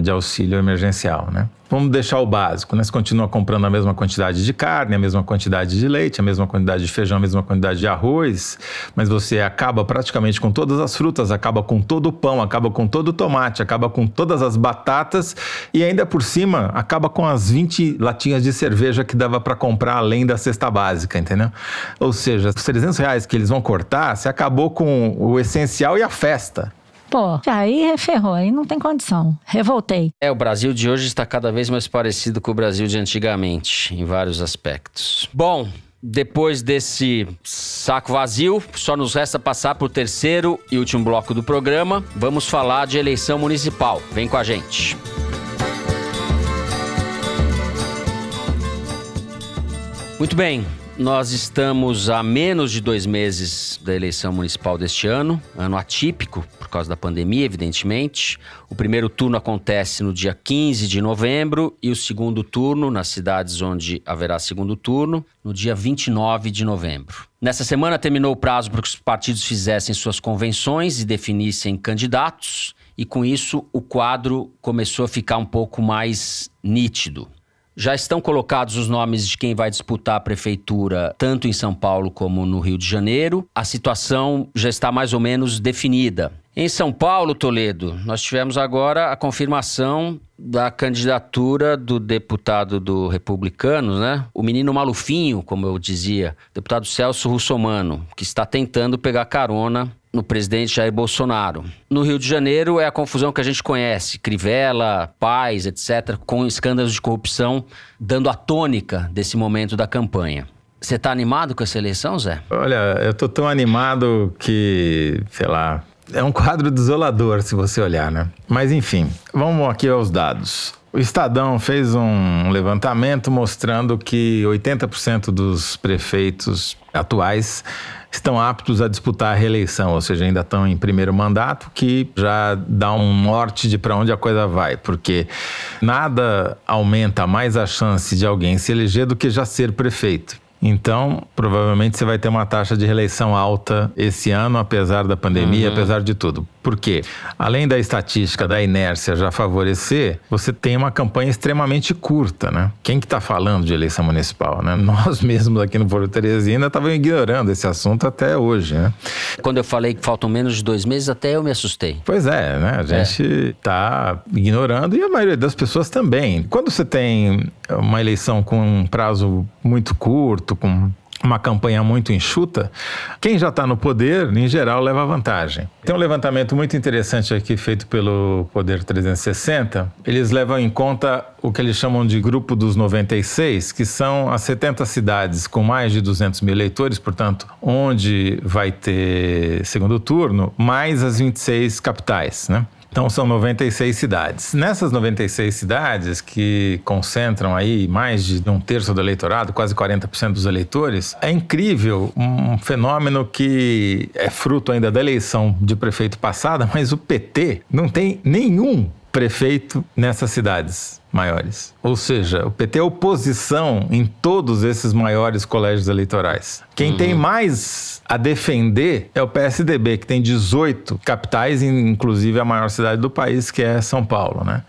de auxílio emergencial, né? Vamos deixar o básico, né? Você continua comprando a mesma quantidade de carne, a mesma quantidade de leite, a mesma quantidade de feijão, a mesma quantidade de arroz, mas você acaba praticamente com todas as frutas, acaba com todo o pão, acaba com todo o tomate, acaba com todas as batatas e ainda por cima acaba com as 20 latinhas de cerveja que dava para comprar além da cesta básica, entendeu? Ou seja, os 300 reais que eles vão cortar, você acabou com o essencial e a festa. Pô, aí ferrou, aí não tem condição. Revoltei. É, o Brasil de hoje está cada vez mais parecido com o Brasil de antigamente, em vários aspectos. Bom, depois desse saco vazio, só nos resta passar para o terceiro e último bloco do programa. Vamos falar de eleição municipal. Vem com a gente. Muito bem, nós estamos a menos de dois meses da eleição municipal deste ano, ano atípico por causa da pandemia, evidentemente. O primeiro turno acontece no dia 15 de novembro e o segundo turno, nas cidades onde haverá segundo turno, no dia 29 de novembro. Nessa semana terminou o prazo para que os partidos fizessem suas convenções e definissem candidatos, e com isso o quadro começou a ficar um pouco mais nítido. Já estão colocados os nomes de quem vai disputar a prefeitura, tanto em São Paulo como no Rio de Janeiro. A situação já está mais ou menos definida. Em São Paulo, Toledo, nós tivemos agora a confirmação da candidatura do deputado do Republicanos, né? O menino malufinho, como eu dizia, deputado Celso Russomano, que está tentando pegar carona no presidente Jair Bolsonaro. No Rio de Janeiro é a confusão que a gente conhece, Crivella, Paz, etc., com escândalos de corrupção dando a tônica desse momento da campanha. Você está animado com essa eleição, Zé? Olha, eu tô tão animado que, sei lá, é um quadro desolador se você olhar, né? Mas enfim, vamos aqui aos dados. O Estadão fez um levantamento mostrando que 80% dos prefeitos atuais estão aptos a disputar a reeleição, ou seja, ainda estão em primeiro mandato, que já dá um norte de para onde a coisa vai, porque nada aumenta mais a chance de alguém se eleger do que já ser prefeito. Então, provavelmente você vai ter uma taxa de reeleição alta esse ano, apesar da pandemia, uhum. apesar de tudo. Por quê? Além da estatística da inércia já favorecer, você tem uma campanha extremamente curta, né? Quem que está falando de eleição municipal, né? Nós mesmos aqui no Porto Teresina estavam ignorando esse assunto até hoje, né? Quando eu falei que faltam menos de dois meses, até eu me assustei. Pois é, né? A gente está é. ignorando e a maioria das pessoas também. Quando você tem uma eleição com um prazo muito curto, com uma campanha muito enxuta, quem já está no poder, em geral, leva vantagem. Tem um levantamento muito interessante aqui feito pelo Poder 360. Eles levam em conta o que eles chamam de grupo dos 96, que são as 70 cidades com mais de 200 mil eleitores, portanto, onde vai ter segundo turno, mais as 26 capitais, né? Então são 96 cidades. Nessas 96 cidades, que concentram aí mais de um terço do eleitorado, quase 40% dos eleitores, é incrível um fenômeno que é fruto ainda da eleição de prefeito passada, mas o PT não tem nenhum prefeito nessas cidades maiores. Ou seja, o PT é oposição em todos esses maiores colégios eleitorais. Quem uhum. tem mais a defender é o PSDB, que tem 18 capitais, inclusive a maior cidade do país, que é São Paulo, né?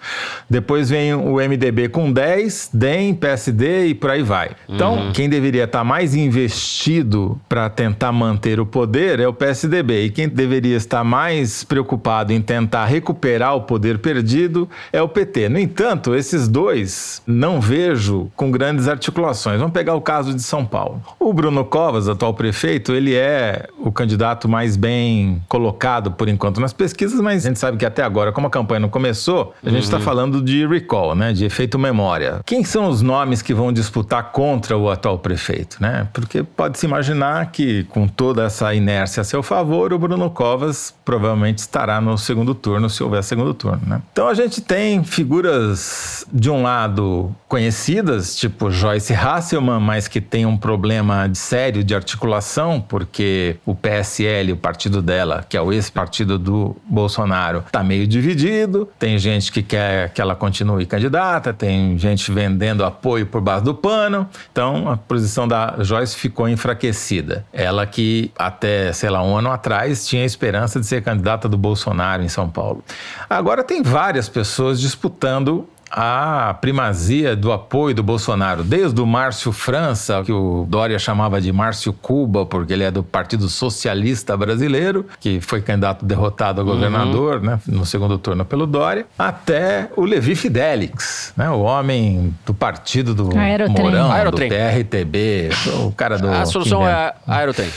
Depois vem o MDB com 10, DEM, PSD e por aí vai. Então, uhum. quem deveria estar mais investido para tentar manter o poder é o PSDB. E quem deveria estar mais preocupado em tentar recuperar o poder perdido é o PT. No entanto, esses dois não vejo com grandes articulações. Vamos pegar o caso de São Paulo. O Bruno Covas, atual prefeito, ele é é o candidato mais bem colocado por enquanto nas pesquisas, mas a gente sabe que até agora, como a campanha não começou, a gente está uhum. falando de recall, né, de efeito memória. Quem são os nomes que vão disputar contra o atual prefeito, né? Porque pode se imaginar que com toda essa inércia a seu favor, o Bruno Covas provavelmente estará no segundo turno, se houver segundo turno, né? Então a gente tem figuras de um lado, conhecidas, tipo Joyce Hasselman, mas que tem um problema sério de articulação, porque o PSL, o partido dela, que é o ex-partido do Bolsonaro, está meio dividido. Tem gente que quer que ela continue candidata, tem gente vendendo apoio por base do pano. Então, a posição da Joyce ficou enfraquecida. Ela que até, sei lá, um ano atrás tinha esperança de ser candidata do Bolsonaro em São Paulo. Agora tem várias pessoas disputando a primazia do apoio do Bolsonaro, desde o Márcio França, que o Dória chamava de Márcio Cuba, porque ele é do Partido Socialista Brasileiro, que foi candidato derrotado a governador uhum. né, no segundo turno pelo Dória, até o Levi Fidelix, né, o homem do partido do Aerotrem. Mourão, Aerotrem. do PRTB, o cara do... A solução é a Aerotrem.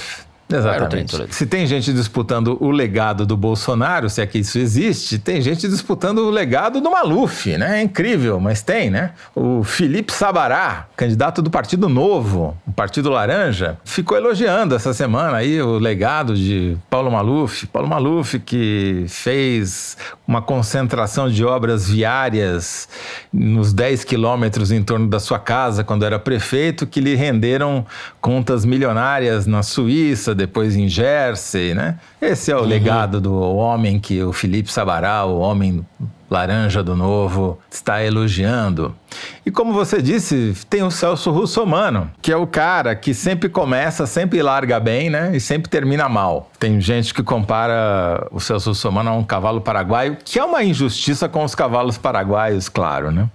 Exatamente. Se tem gente disputando o legado do Bolsonaro, se é que isso existe, tem gente disputando o legado do Maluf, né? É incrível, mas tem, né? O Felipe Sabará, candidato do Partido Novo, o Partido Laranja, ficou elogiando essa semana aí o legado de Paulo Maluf. Paulo Maluf que fez uma concentração de obras viárias nos 10 quilômetros em torno da sua casa quando era prefeito, que lhe renderam contas milionárias na Suíça, depois em Jersey, né? Esse é o uhum. legado do homem que o Felipe Sabará, o homem laranja do novo, está elogiando. E como você disse, tem o Celso Russomano, que é o cara que sempre começa, sempre larga bem, né? E sempre termina mal. Tem gente que compara o Celso Russomano a um cavalo paraguaio, que é uma injustiça com os cavalos paraguaios, claro, né?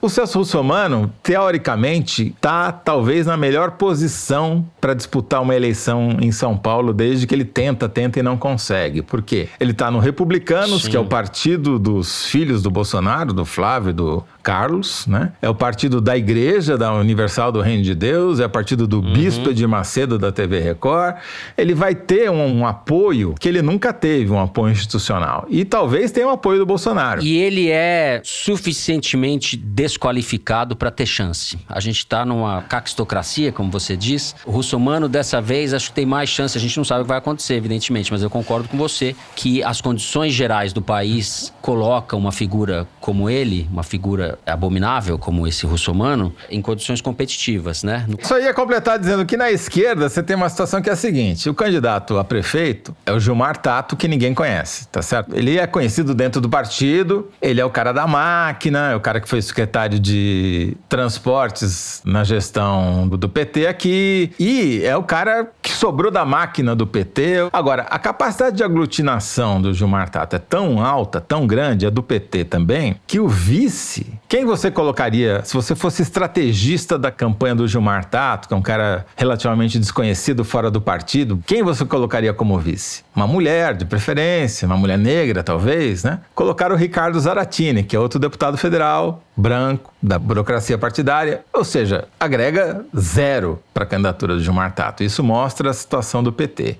O Celso Russomano, teoricamente, está talvez na melhor posição para disputar uma eleição em São Paulo desde que ele tenta, tenta e não consegue. Por quê? Ele está no Republicanos, Sim. que é o partido dos filhos do Bolsonaro, do Flávio, do Carlos, né? É o partido da Igreja, da Universal do Reino de Deus, é o partido do uhum. Bispo de Macedo da TV Record. Ele vai ter um, um, apoio que ele nunca teve, um apoio institucional. E talvez tenha um apoio do Bolsonaro. E ele é suficientemente desqualificado para ter chance. A gente está numa caquistocracia, como você diz. O russomano, dessa vez, acho que tem mais chance. A gente não sabe o que vai acontecer, evidentemente, mas eu concordo com você que as condições gerais do país colocam uma figura como ele, uma figura abominável como esse russomano, em condições competitivas, né? Só ia completar dizendo que na esquerda você tem uma situação que é a seguinte: o candidato a prefeito é o Gilmar Tato, que ninguém conhece, tá certo? Ele é conhecido dentro do partido, ele é o cara da máquina, é o cara que foi secretário de transportes na gestão do PT aqui, e é o cara que sobrou da máquina do PT. Agora, a capacidade de aglutinação do Gilmar Tato é tão alta, tão grande, é do PT também, que o vice, quem você colocaria, se você fosse estrategista da campanha do Gilmar Tato, que é um cara relativamente desconhecido fora do partido, quem você colocaria como vice? Uma mulher, de preferência, uma mulher negra, talvez, né? Colocaram o Ricardo Zaratini, que é outro deputado federal, branco, da burocracia partidária, ou seja, agrega zero para a candidatura do Gilmar Tato. Isso mostra a situação do PT.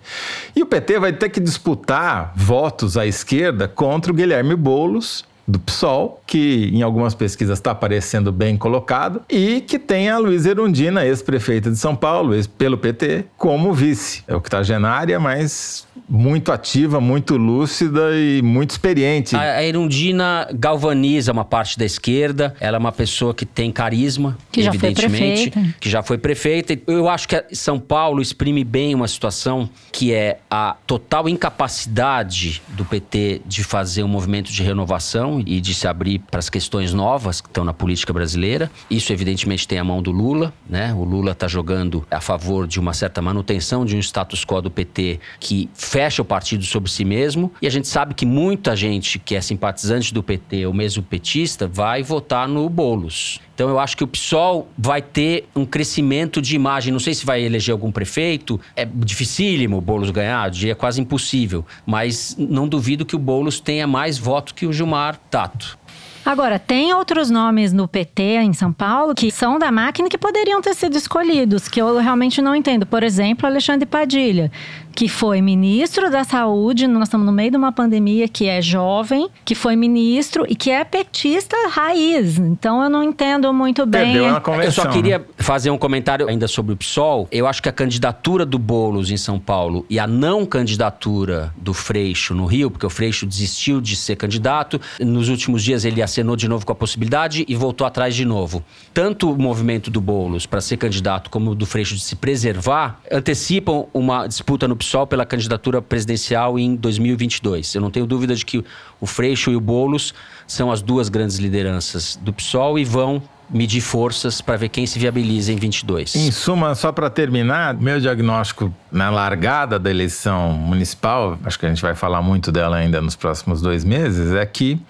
E o PT vai ter que disputar votos à esquerda contra o Guilherme Boulos do PSOL, que em algumas pesquisas está aparecendo bem colocado, e que tem a Luiz Erundina, ex-prefeita de São Paulo, ex pelo PT, como vice. É octogenária, mas muito ativa, muito lúcida e muito experiente. A, Erundina galvaniza uma parte da esquerda, ela é uma pessoa que tem carisma, que evidentemente, já que já foi prefeita. Eu acho que São Paulo exprime bem uma situação que é a total incapacidade do PT de fazer um movimento de renovação e de se abrir para as questões novas que estão na política brasileira. Isso, evidentemente, tem a mão do Lula, né? O Lula está jogando a favor de uma certa manutenção de um status quo do PT que fecha o partido sobre si mesmo. E a gente sabe que muita gente que é simpatizante do PT ou mesmo petista vai votar no Bolos. Então eu acho que o PSOL vai ter um crescimento de imagem. Não sei se vai eleger algum prefeito. É dificílimo o Boulos ganhar, é quase impossível. Mas não duvido que o Boulos tenha mais votos que o Gilmar Tato. Agora, tem outros nomes no PT em São Paulo que são da máquina que poderiam ter sido escolhidos, que eu realmente não entendo. Por exemplo, Alexandre Padilha que foi ministro da Saúde, nós estamos no meio de uma pandemia, que é jovem, que foi ministro e que é petista raiz. Então eu não entendo muito bem. Perdeu uma convenção. Eu só queria fazer um comentário ainda sobre o PSOL. Eu acho que a candidatura do Boulos em São Paulo e a não candidatura do Freixo no Rio, porque o Freixo desistiu de ser candidato, nos últimos dias ele acenou de novo com a possibilidade e voltou atrás de novo. Tanto o movimento do Boulos para ser candidato como o do Freixo de se preservar antecipam uma disputa no PSOL pela candidatura presidencial em 2022. Eu não tenho dúvida de que o Freixo e o Boulos são as duas grandes lideranças do PSOL e vão medir forças para ver quem se viabiliza em 22. Em suma, só para terminar, meu diagnóstico na largada da eleição municipal, acho que a gente vai falar muito dela ainda nos próximos dois meses, é que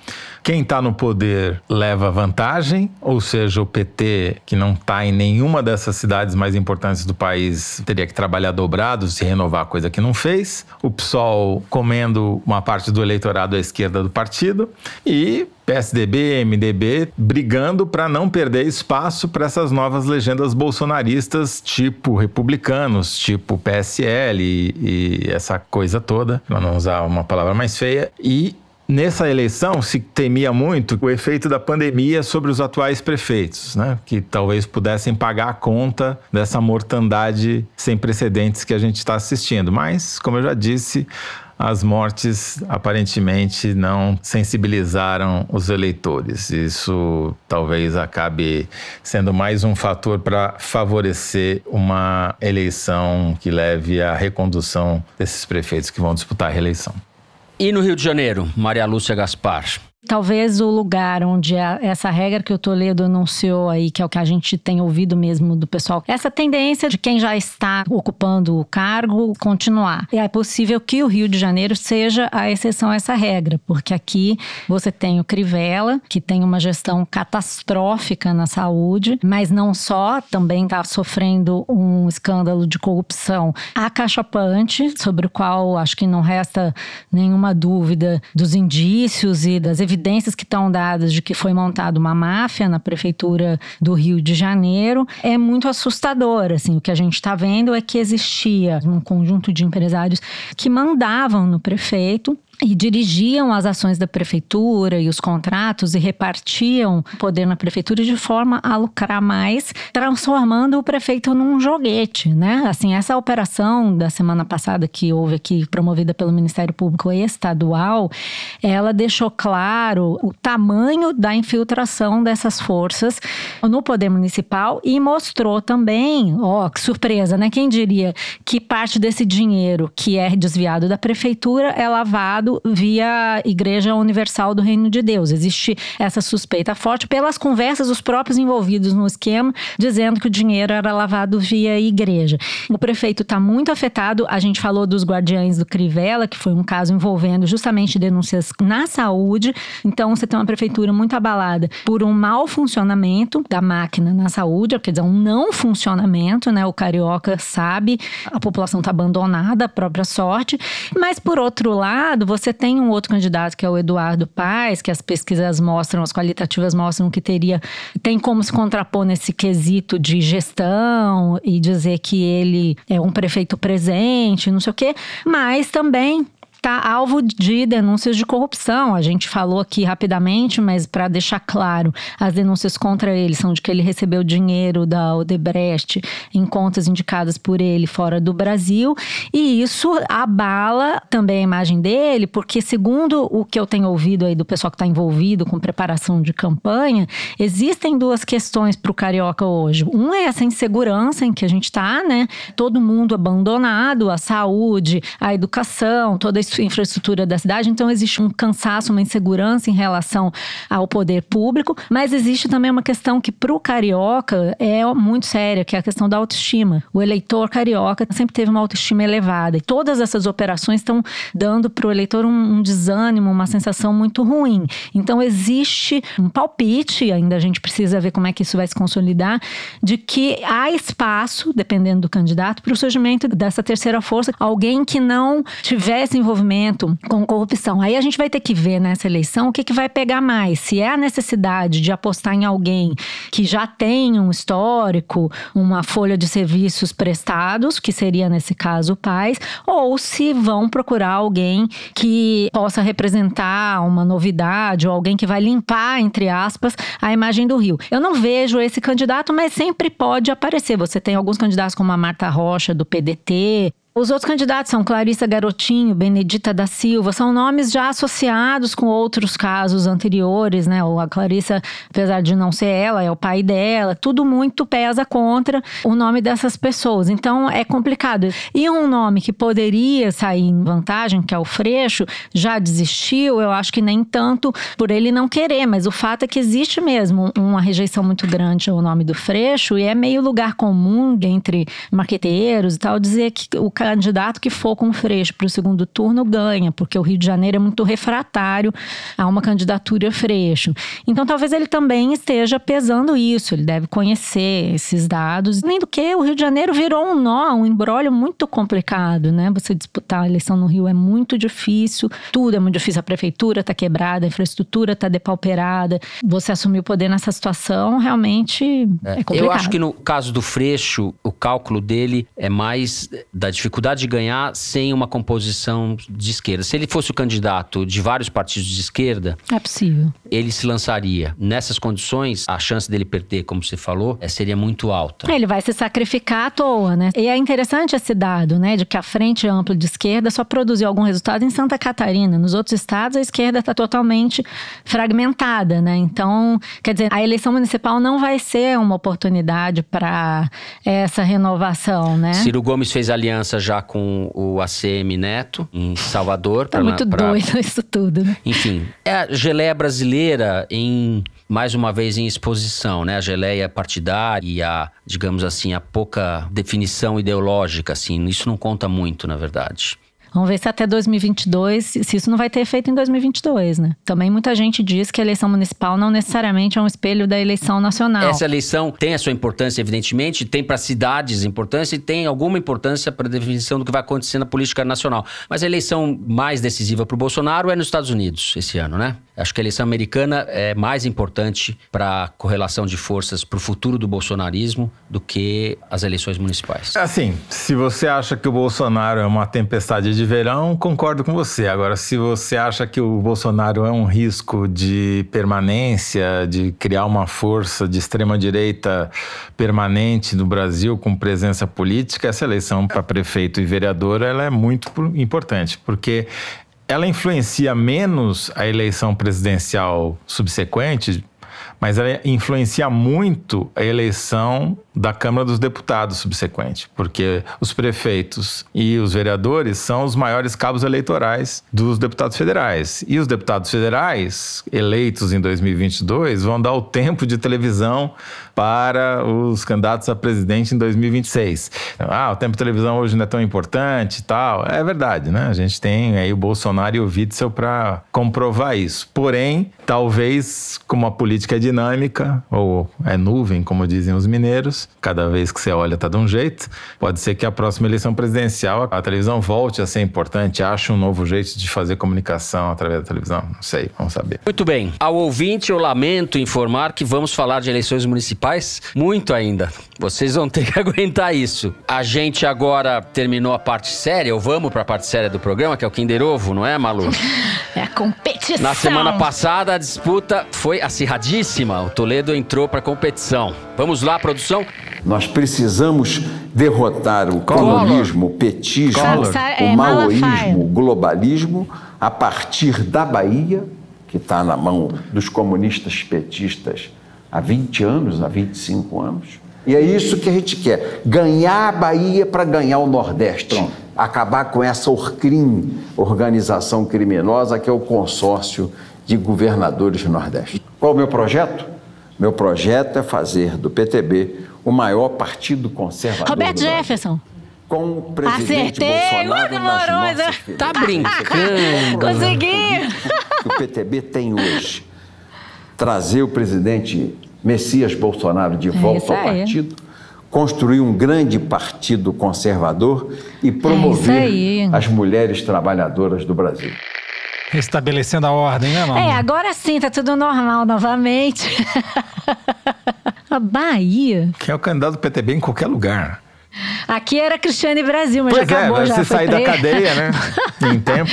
quem está no poder leva vantagem, ou seja, o PT, que não está em nenhuma dessas cidades mais importantes do país, teria que trabalhar dobrado, se renovar, coisa que não fez. O PSOL comendo uma parte do eleitorado à esquerda do partido e PSDB, MDB brigando para não perder espaço para essas novas legendas bolsonaristas, tipo republicanos, tipo PSL e, e essa coisa toda, para não usar uma palavra mais feia. E Nessa eleição se temia muito o efeito da pandemia sobre os atuais prefeitos, né? que talvez pudessem pagar a conta dessa mortandade sem precedentes que a gente está assistindo. Mas, como eu já disse, as mortes aparentemente não sensibilizaram os eleitores. Isso talvez acabe sendo mais um fator para favorecer uma eleição que leve à recondução desses prefeitos que vão disputar a reeleição. E no Rio de Janeiro, Maria Lúcia Gaspar? Talvez o lugar onde a, essa regra que o Toledo anunciou aí, que é o que a gente tem ouvido mesmo do pessoal, essa tendência de quem já está ocupando o cargo continuar. E é possível que o Rio de Janeiro seja a exceção a essa regra, porque aqui você tem o Crivella, que tem uma gestão catastrófica na saúde, mas não só, também está sofrendo um escândalo de corrupção acachapante, sobre o qual acho que não resta nenhuma dúvida dos indícios e das evidências evidências que estão dadas de que foi montada uma máfia na prefeitura do Rio de Janeiro é muito assustador. Assim, o que a gente está vendo é que existia um conjunto de empresários que mandavam no prefeito e dirigiam as ações da prefeitura e os contratos e repartiam o poder na prefeitura de forma a lucrar mais, transformando o prefeito num joguete, né? Assim, essa operação da semana passada que houve aqui, promovida pelo Ministério Público Estadual, ela deixou claro o tamanho da infiltração dessas forças no poder municipal e mostrou também, ó, que surpresa, né? Quem diria que parte desse dinheiro que é desviado da prefeitura é lavado via Igreja Universal do Reino de Deus. Existe essa suspeita forte pelas conversas dos próprios envolvidos no esquema, dizendo que o dinheiro era lavado via igreja. O prefeito está muito afetado. A gente falou dos guardiães do Crivella, que foi um caso envolvendo justamente denúncias na saúde. Então, você tem uma prefeitura muito abalada por um mau funcionamento da máquina na saúde, quer dizer, um não funcionamento, né? O carioca sabe, a população está abandonada à própria sorte. Mas, por outro lado, você tem um outro candidato que é o Eduardo Paes, que as pesquisas mostram, as qualitativas mostram que teria tem como se contrapor nesse quesito de gestão e dizer que ele é um prefeito presente, não sei o quê, mas também está alvo de denúncias de corrupção. A gente falou aqui rapidamente, mas para deixar claro, as denúncias contra ele são de que ele recebeu dinheiro da Odebrecht em contas indicadas por ele fora do Brasil, e isso abala também a imagem dele, porque segundo o que eu tenho ouvido aí do pessoal que está envolvido com preparação de campanha, existem duas questões para o carioca hoje. Um é essa insegurança em que a gente está, né? Todo mundo abandonado, a saúde, a educação, toda a infraestrutura da cidade, então existe um cansaço, uma insegurança em relação ao poder público, mas existe também uma questão que para o carioca é muito séria, que é a questão da autoestima. O eleitor carioca sempre teve uma autoestima elevada e todas essas operações estão dando para o eleitor um, um desânimo, uma sensação muito ruim. Então existe um palpite, ainda a gente precisa ver como é que isso vai se consolidar, de que há espaço, dependendo do candidato, para o surgimento dessa terceira força, alguém que não tivesse envolvimento envolvimento com corrupção. Aí a gente vai ter que ver nessa eleição o que, que vai pegar mais. Se é a necessidade de apostar em alguém que já tem um histórico, uma folha de serviços prestados, que seria nesse caso o Paz, ou se vão procurar alguém que possa representar uma novidade ou alguém que vai limpar, entre aspas, a imagem do Rio. Eu não vejo esse candidato, mas sempre pode aparecer. Você tem alguns candidatos como a Marta Rocha, do PDT, os outros candidatos são Clarissa Garotinho, Benedita da Silva, são nomes já associados com outros casos anteriores, né? A Clarissa, apesar de não ser ela, é o pai dela, tudo muito pesa contra o nome dessas pessoas. Então é complicado. E um nome que poderia sair em vantagem, que é o Freixo, já desistiu, eu acho que nem tanto por ele não querer, mas o fato é que existe mesmo uma rejeição muito grande ao nome do Freixo e é meio lugar comum entre marqueteiros e tal dizer que o candidato que for com Freixo para o segundo turno ganha, porque o Rio de Janeiro é muito refratário a uma candidatura Freixo. Então talvez ele também esteja pesando isso, ele deve conhecer esses dados. Nem do que o Rio de Janeiro virou um nó, um embrólio muito complicado, né? Você disputar a eleição no Rio é muito difícil, tudo é muito difícil, a prefeitura está quebrada, a infraestrutura está depauperada. Você assumir o poder nessa situação realmente é, é complicado. Eu acho que no caso do Freixo, o cálculo dele é mais da dificuldade dificuldade de ganhar sem uma composição de esquerda. Se ele fosse o candidato de vários partidos de esquerda, é possível. Ele se lançaria. Nessas condições, a chance dele perder, como você falou, é, seria muito alta. Ele vai se sacrificar à toa, né? E é interessante esse dado, né, de que a frente ampla de esquerda só produziu algum resultado em Santa Catarina. Nos outros estados, a esquerda está totalmente fragmentada, né? Então, quer dizer, a eleição municipal não vai ser uma oportunidade para essa renovação, né? Ciro Gomes fez aliança já com o ACM Neto, em Salvador. Tá pra, muito pra... doido isso tudo, né? Enfim, é a geleia brasileira em mais uma vez em exposição, né? A geleia partidária e a, digamos assim, a pouca definição ideológica, assim, isso não conta muito, na verdade. Vamos ver se até 2022, se isso não vai ter efeito em 2022, né? Também muita gente diz que a eleição municipal não necessariamente é um espelho da eleição nacional. Essa eleição tem a sua importância, evidentemente, tem para cidades importância e tem alguma importância para a definição do que vai acontecer na política nacional. Mas a eleição mais decisiva para o Bolsonaro é nos Estados Unidos esse ano, né? Acho que a eleição americana é mais importante para a correlação de forças para o futuro do bolsonarismo do que as eleições municipais. Assim, se você acha que o Bolsonaro é uma tempestade de de verão, concordo com você. Agora, se você acha que o Bolsonaro é um risco de permanência, de criar uma força de extrema-direita permanente no Brasil com presença política, essa eleição para prefeito e vereador ela é muito importante, porque ela influencia menos a eleição presidencial subsequente, mas ela influencia muito a eleição da Câmara dos Deputados subsequente, porque os prefeitos e os vereadores são os maiores cabos eleitorais dos deputados federais. E os deputados federais, eleitos em 2022, vão dar o tempo de televisão para os candidatos a presidente em 2026. Ah, o tempo de televisão hoje não é tão importante e tal. É verdade, né? A gente tem aí o Bolsonaro e o Witzel para comprovar isso. Porém, talvez com uma política dinâmica, ou é nuvem, como dizem os mineiros, cada vez que você olha tá de um jeito. Pode ser que a próxima eleição presidencial a televisão volte a ser importante, ache um novo jeito de fazer comunicação através da televisão. Não sei, vamos saber. Muito bem. Ao ouvinte, eu lamento informar que vamos falar de eleições municipais muito ainda. Vocês vão ter que aguentar isso. A gente agora terminou a parte séria, ou vamos para a parte séria do programa, que é o Kinder Ovo, não é, Malu? É a competição. Na semana passada, a disputa foi acirradíssima. O Toledo entrou para a competição. Vamos lá, produção? Nós precisamos derrotar o comunismo, o petismo, o é, maoísmo, o globalismo, a partir da Bahia, que está na mão dos comunistas petistas há 20 anos, há 25 anos. E é isso que a gente quer: ganhar a Bahia para ganhar o Nordeste. Pronto. Acabar com essa Orcrim, organização criminosa, que é o consórcio de governadores do Nordeste. Qual é o meu projeto? Meu projeto é fazer do PTB o maior partido conservador. Roberto Jefferson. Com o presidente Acertei! Bolsonaro nas nossas Tá brincando! Consegui! O PTB tem hoje trazer o presidente Messias Bolsonaro de é volta ao partido, construir um grande partido conservador e promover é as mulheres trabalhadoras do Brasil. Restabelecendo a ordem, né, Malu? É, agora sim, tá tudo normal novamente. Bahia. Que é o candidato do PTB em qualquer lugar. Aqui era Cristiane Brasil, mas pois já é, acabou, vai já foi sair da cadeia, né? em tempo.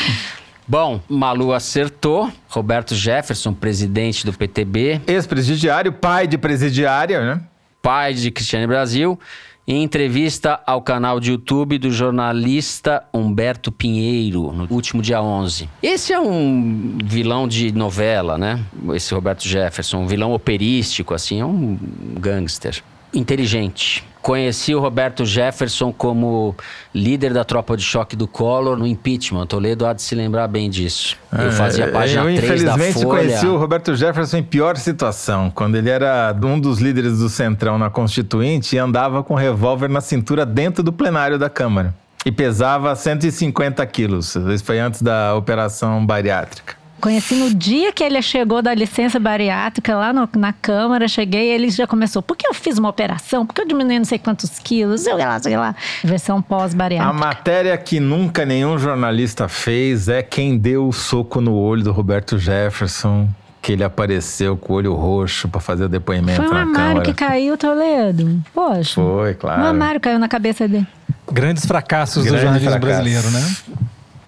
Bom, Malu acertou. Roberto Jefferson, presidente do PTB. Ex-presidiário, pai de presidiária, né? Pai de Cristiane Brasil. Em entrevista ao canal de YouTube do jornalista Humberto Pinheiro, no último dia 11. Esse é um vilão de novela, né? Esse Roberto Jefferson, um vilão operístico, assim, é um gangster. Inteligente. Conheci o Roberto Jefferson como líder da tropa de choque do Collor no impeachment. Toledo há de se lembrar bem disso. Eu fazia É, página Eu, 3 da infelizmente, Folha. conheci o Roberto Jefferson em pior situação, quando ele era um dos líderes do Centrão na Constituinte e andava com revólver na cintura dentro do plenário da Câmara. E pesava 150 quilos. Isso foi antes da operação bariátrica. Conheci no dia que ele chegou da licença bariátrica lá no- na Câmara. Cheguei e ele já começou. Por que eu fiz uma operação? Por que eu diminui não sei quantos quilos? Sei lá, sei lá. Versão A pós-bariátrica. matéria que nunca nenhum jornalista fez é quem deu o soco no olho do Roberto Jefferson, que ele apareceu com o olho roxo para fazer o depoimento Foi um na armário Câmara. que caiu, Toledo. Poxa. Foi, Um claro. armário caiu na cabeça dele. Grandes fracassos Grande do jornalismo fracasso. brasileiro, né?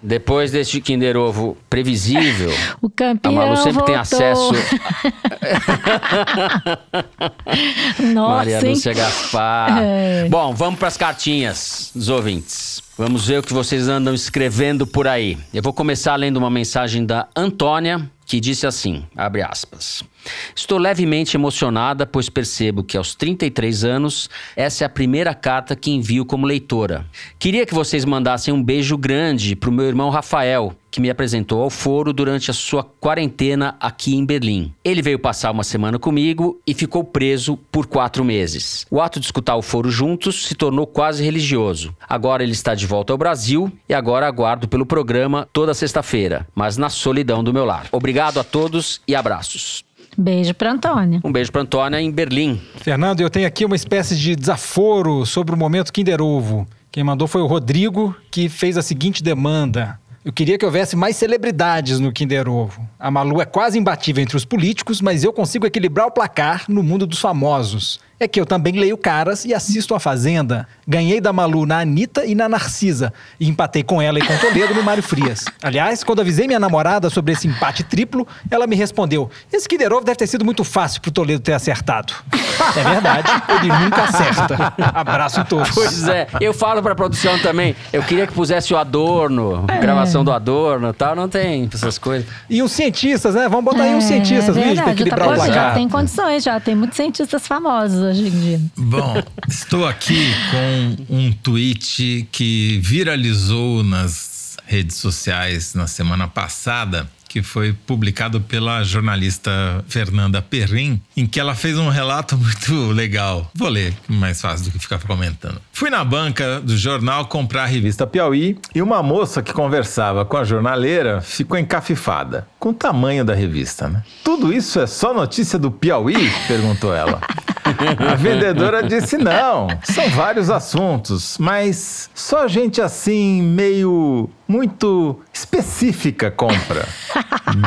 Depois deste Kinder Ovo previsível, O a campeão Malu sempre tem voltou. acesso. Nossa, Maria hein? Lúcia Gaspar. É. Bom, vamos para as cartinhas dos ouvintes. Vamos ver o que vocês andam escrevendo por aí. Eu vou começar lendo uma mensagem da Antônia, que disse assim, abre aspas. Estou levemente emocionada, pois percebo que aos 33 anos, essa é a primeira carta que envio como leitora. Queria que vocês mandassem um beijo grande para o meu irmão Rafael, que me apresentou ao foro durante a sua quarentena aqui em Berlim. Ele veio passar uma semana comigo e ficou preso por quatro meses. O ato de escutar o foro juntos se tornou quase religioso. Agora ele está de volta ao Brasil e agora aguardo pelo programa toda sexta-feira, mas na solidão do meu lar. Obrigado a todos e abraços. Beijo pra Antônia. Um beijo para Antônia em Berlim. Fernando, eu tenho aqui uma espécie de desaforo sobre o momento Kinder Ovo. Quem mandou foi o Rodrigo, que fez a seguinte demanda. Eu queria que houvesse mais celebridades no Kinder Ovo. A Malu é quase imbatível entre os políticos, mas eu consigo equilibrar o placar no mundo dos famosos. É que eu também leio caras e assisto a Fazenda. Ganhei da Malu na Anitta e na Narcisa. E empatei com ela e com Toledo no Mário Frias. Aliás, quando avisei minha namorada sobre esse empate triplo, ela me respondeu: Esse Kinder Ovo deve ter sido muito fácil pro Toledo ter acertado. É verdade, ele nunca acerta. Abraço a todos. Pois é, eu falo pra produção também. Eu queria que pusesse o Adorno, gravação do Adorno e tal. Não tem essas coisas. E os cientistas, né? Vamos botar aí uns cientistas, é Luiz, pra verdade, equilibrar tá, o placar. Já tem condições, já tem muitos cientistas famosos hoje em dia. Bom, estou aqui com um tweet que viralizou nas redes sociais na semana passada, que foi publicado pela jornalista Fernanda Perrin, em que ela fez um relato muito legal. Vou ler, mais fácil do que ficar comentando. Fui na banca do jornal comprar a revista Piauí e uma moça que conversava com a jornaleira ficou encafifada com o tamanho da revista, né? Tudo isso é só notícia do Piauí? perguntou ela. A vendedora disse não, são vários assuntos, mas só gente assim, meio muito específica compra.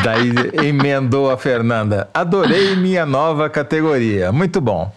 Daí emendou a Fernanda. Adorei minha nova categoria. Muito bom.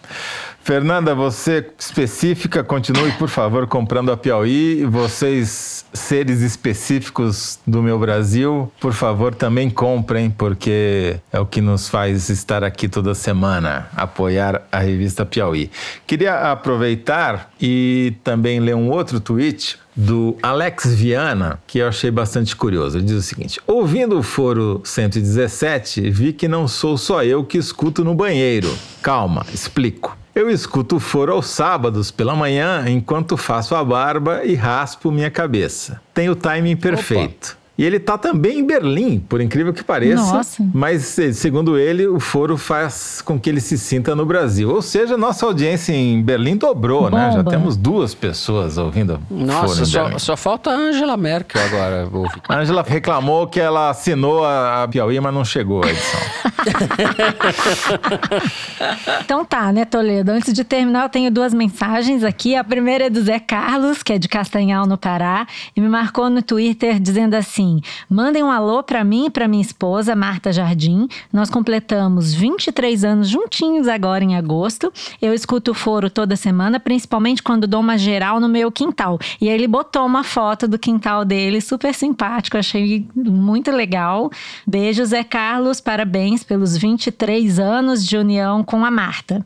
Fernanda, você específica, continue, por favor, comprando a Piauí. Vocês, seres específicos do meu Brasil, por favor, também comprem, porque é o que nos faz estar aqui toda semana, apoiar a revista Piauí. Queria aproveitar e também ler um outro tweet do Alex Viana, que eu achei bastante curioso. Ele diz o seguinte: Ouvindo o foro 117, vi que não sou só eu que escuto no banheiro. Calma, explico. Eu escuto o foro aos sábados pela manhã enquanto faço a barba e raspo minha cabeça. Tem o timing perfeito. E ele tá também em Berlim, por incrível que pareça. Nossa. Mas, segundo ele, o foro faz com que ele se sinta no Brasil. Ou seja, nossa audiência em Berlim dobrou, Bomba. né? Já temos duas pessoas ouvindo Nossa, foro em só, só falta a Angela Merkel agora. A Angela reclamou que ela assinou a a Piauí, mas não chegou a edição. Então tá, né, Toledo? Antes de terminar, eu tenho duas mensagens aqui. A primeira é do Zé Carlos, que é de Castanhal, no Pará, e me marcou no Twitter dizendo assim: mandem um alô pra mim e pra minha esposa, Marta Jardim. Nós completamos 23 anos juntinhos agora em agosto. Eu escuto o foro toda semana, principalmente quando dou uma geral no meu quintal. E aí ele botou uma foto do quintal dele, super simpático, achei muito legal. Beijo, Zé Carlos, parabéns pelos 23 anos de união com a Marta.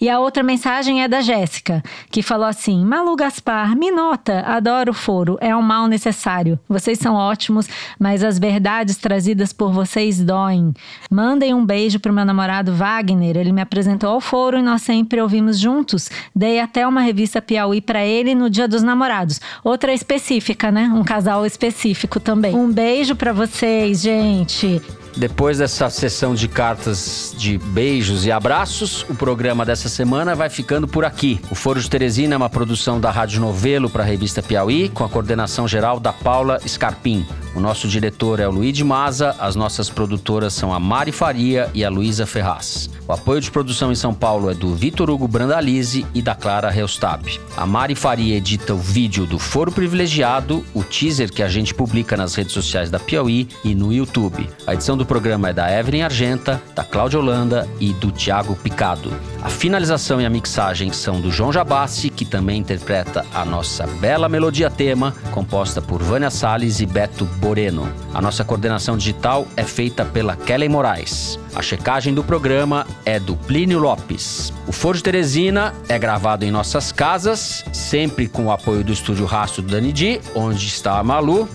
E a outra mensagem é da Jéssica, que falou assim: Malu Gaspar, me nota, adoro o foro, é um mal necessário. Vocês são ótimos, mas as verdades trazidas por vocês doem. Mandem um beijo pro meu namorado Wagner, ele me apresentou ao foro e nós sempre ouvimos juntos. Dei até uma revista Piauí para ele no Dia dos Namorados. Outra específica, né? Um casal específico também. Um beijo para vocês, gente. Depois dessa sessão de cartas de beijos e abraços, o programa dessa semana vai ficando por aqui. O Foro de Teresina é uma produção da Rádio Novelo para a revista Piauí, com a coordenação geral da Paula Scarpim. O nosso diretor é o Luiz de Maza, as nossas produtoras são a Mari Faria e a Luísa Ferraz. O apoio de produção em São Paulo é do Vitor Hugo Brandalize e da Clara Reustab. A Mari Faria edita o vídeo do Foro Privilegiado, o teaser que a gente publica nas redes sociais da Piauí e no YouTube. A edição do programa é da Evelyn Argenta, da Cláudia Holanda e do Tiago Picado. A finalização e a mixagem são do João Jabassi, que também interpreta a nossa bela melodia tema, composta por Vânia Salles e Beto Boreno. A nossa coordenação digital é feita pela Kelly Moraes. A checagem do programa é do Plínio Lopes. O Foro de Teresina é gravado em nossas casas, sempre com o apoio do estúdio Rastro do Dani Di, onde está a Malu,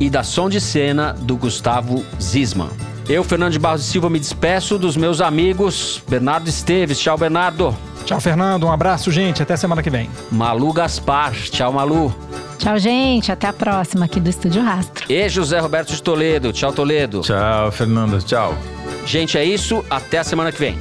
e da som de cena do Gustavo Zisman. Eu, Fernando de Barros e Silva, me despeço dos meus amigos Bernardo Esteves. Tchau, Bernardo. Tchau, Fernando. Um abraço, gente. Até semana que vem. Malu Gaspar. Tchau, Malu. Tchau, gente. Até a próxima aqui do Estúdio Rastro. E José Roberto de Toledo. Tchau, Toledo. Tchau, Fernando. Tchau. Gente, é isso. Até a semana que vem.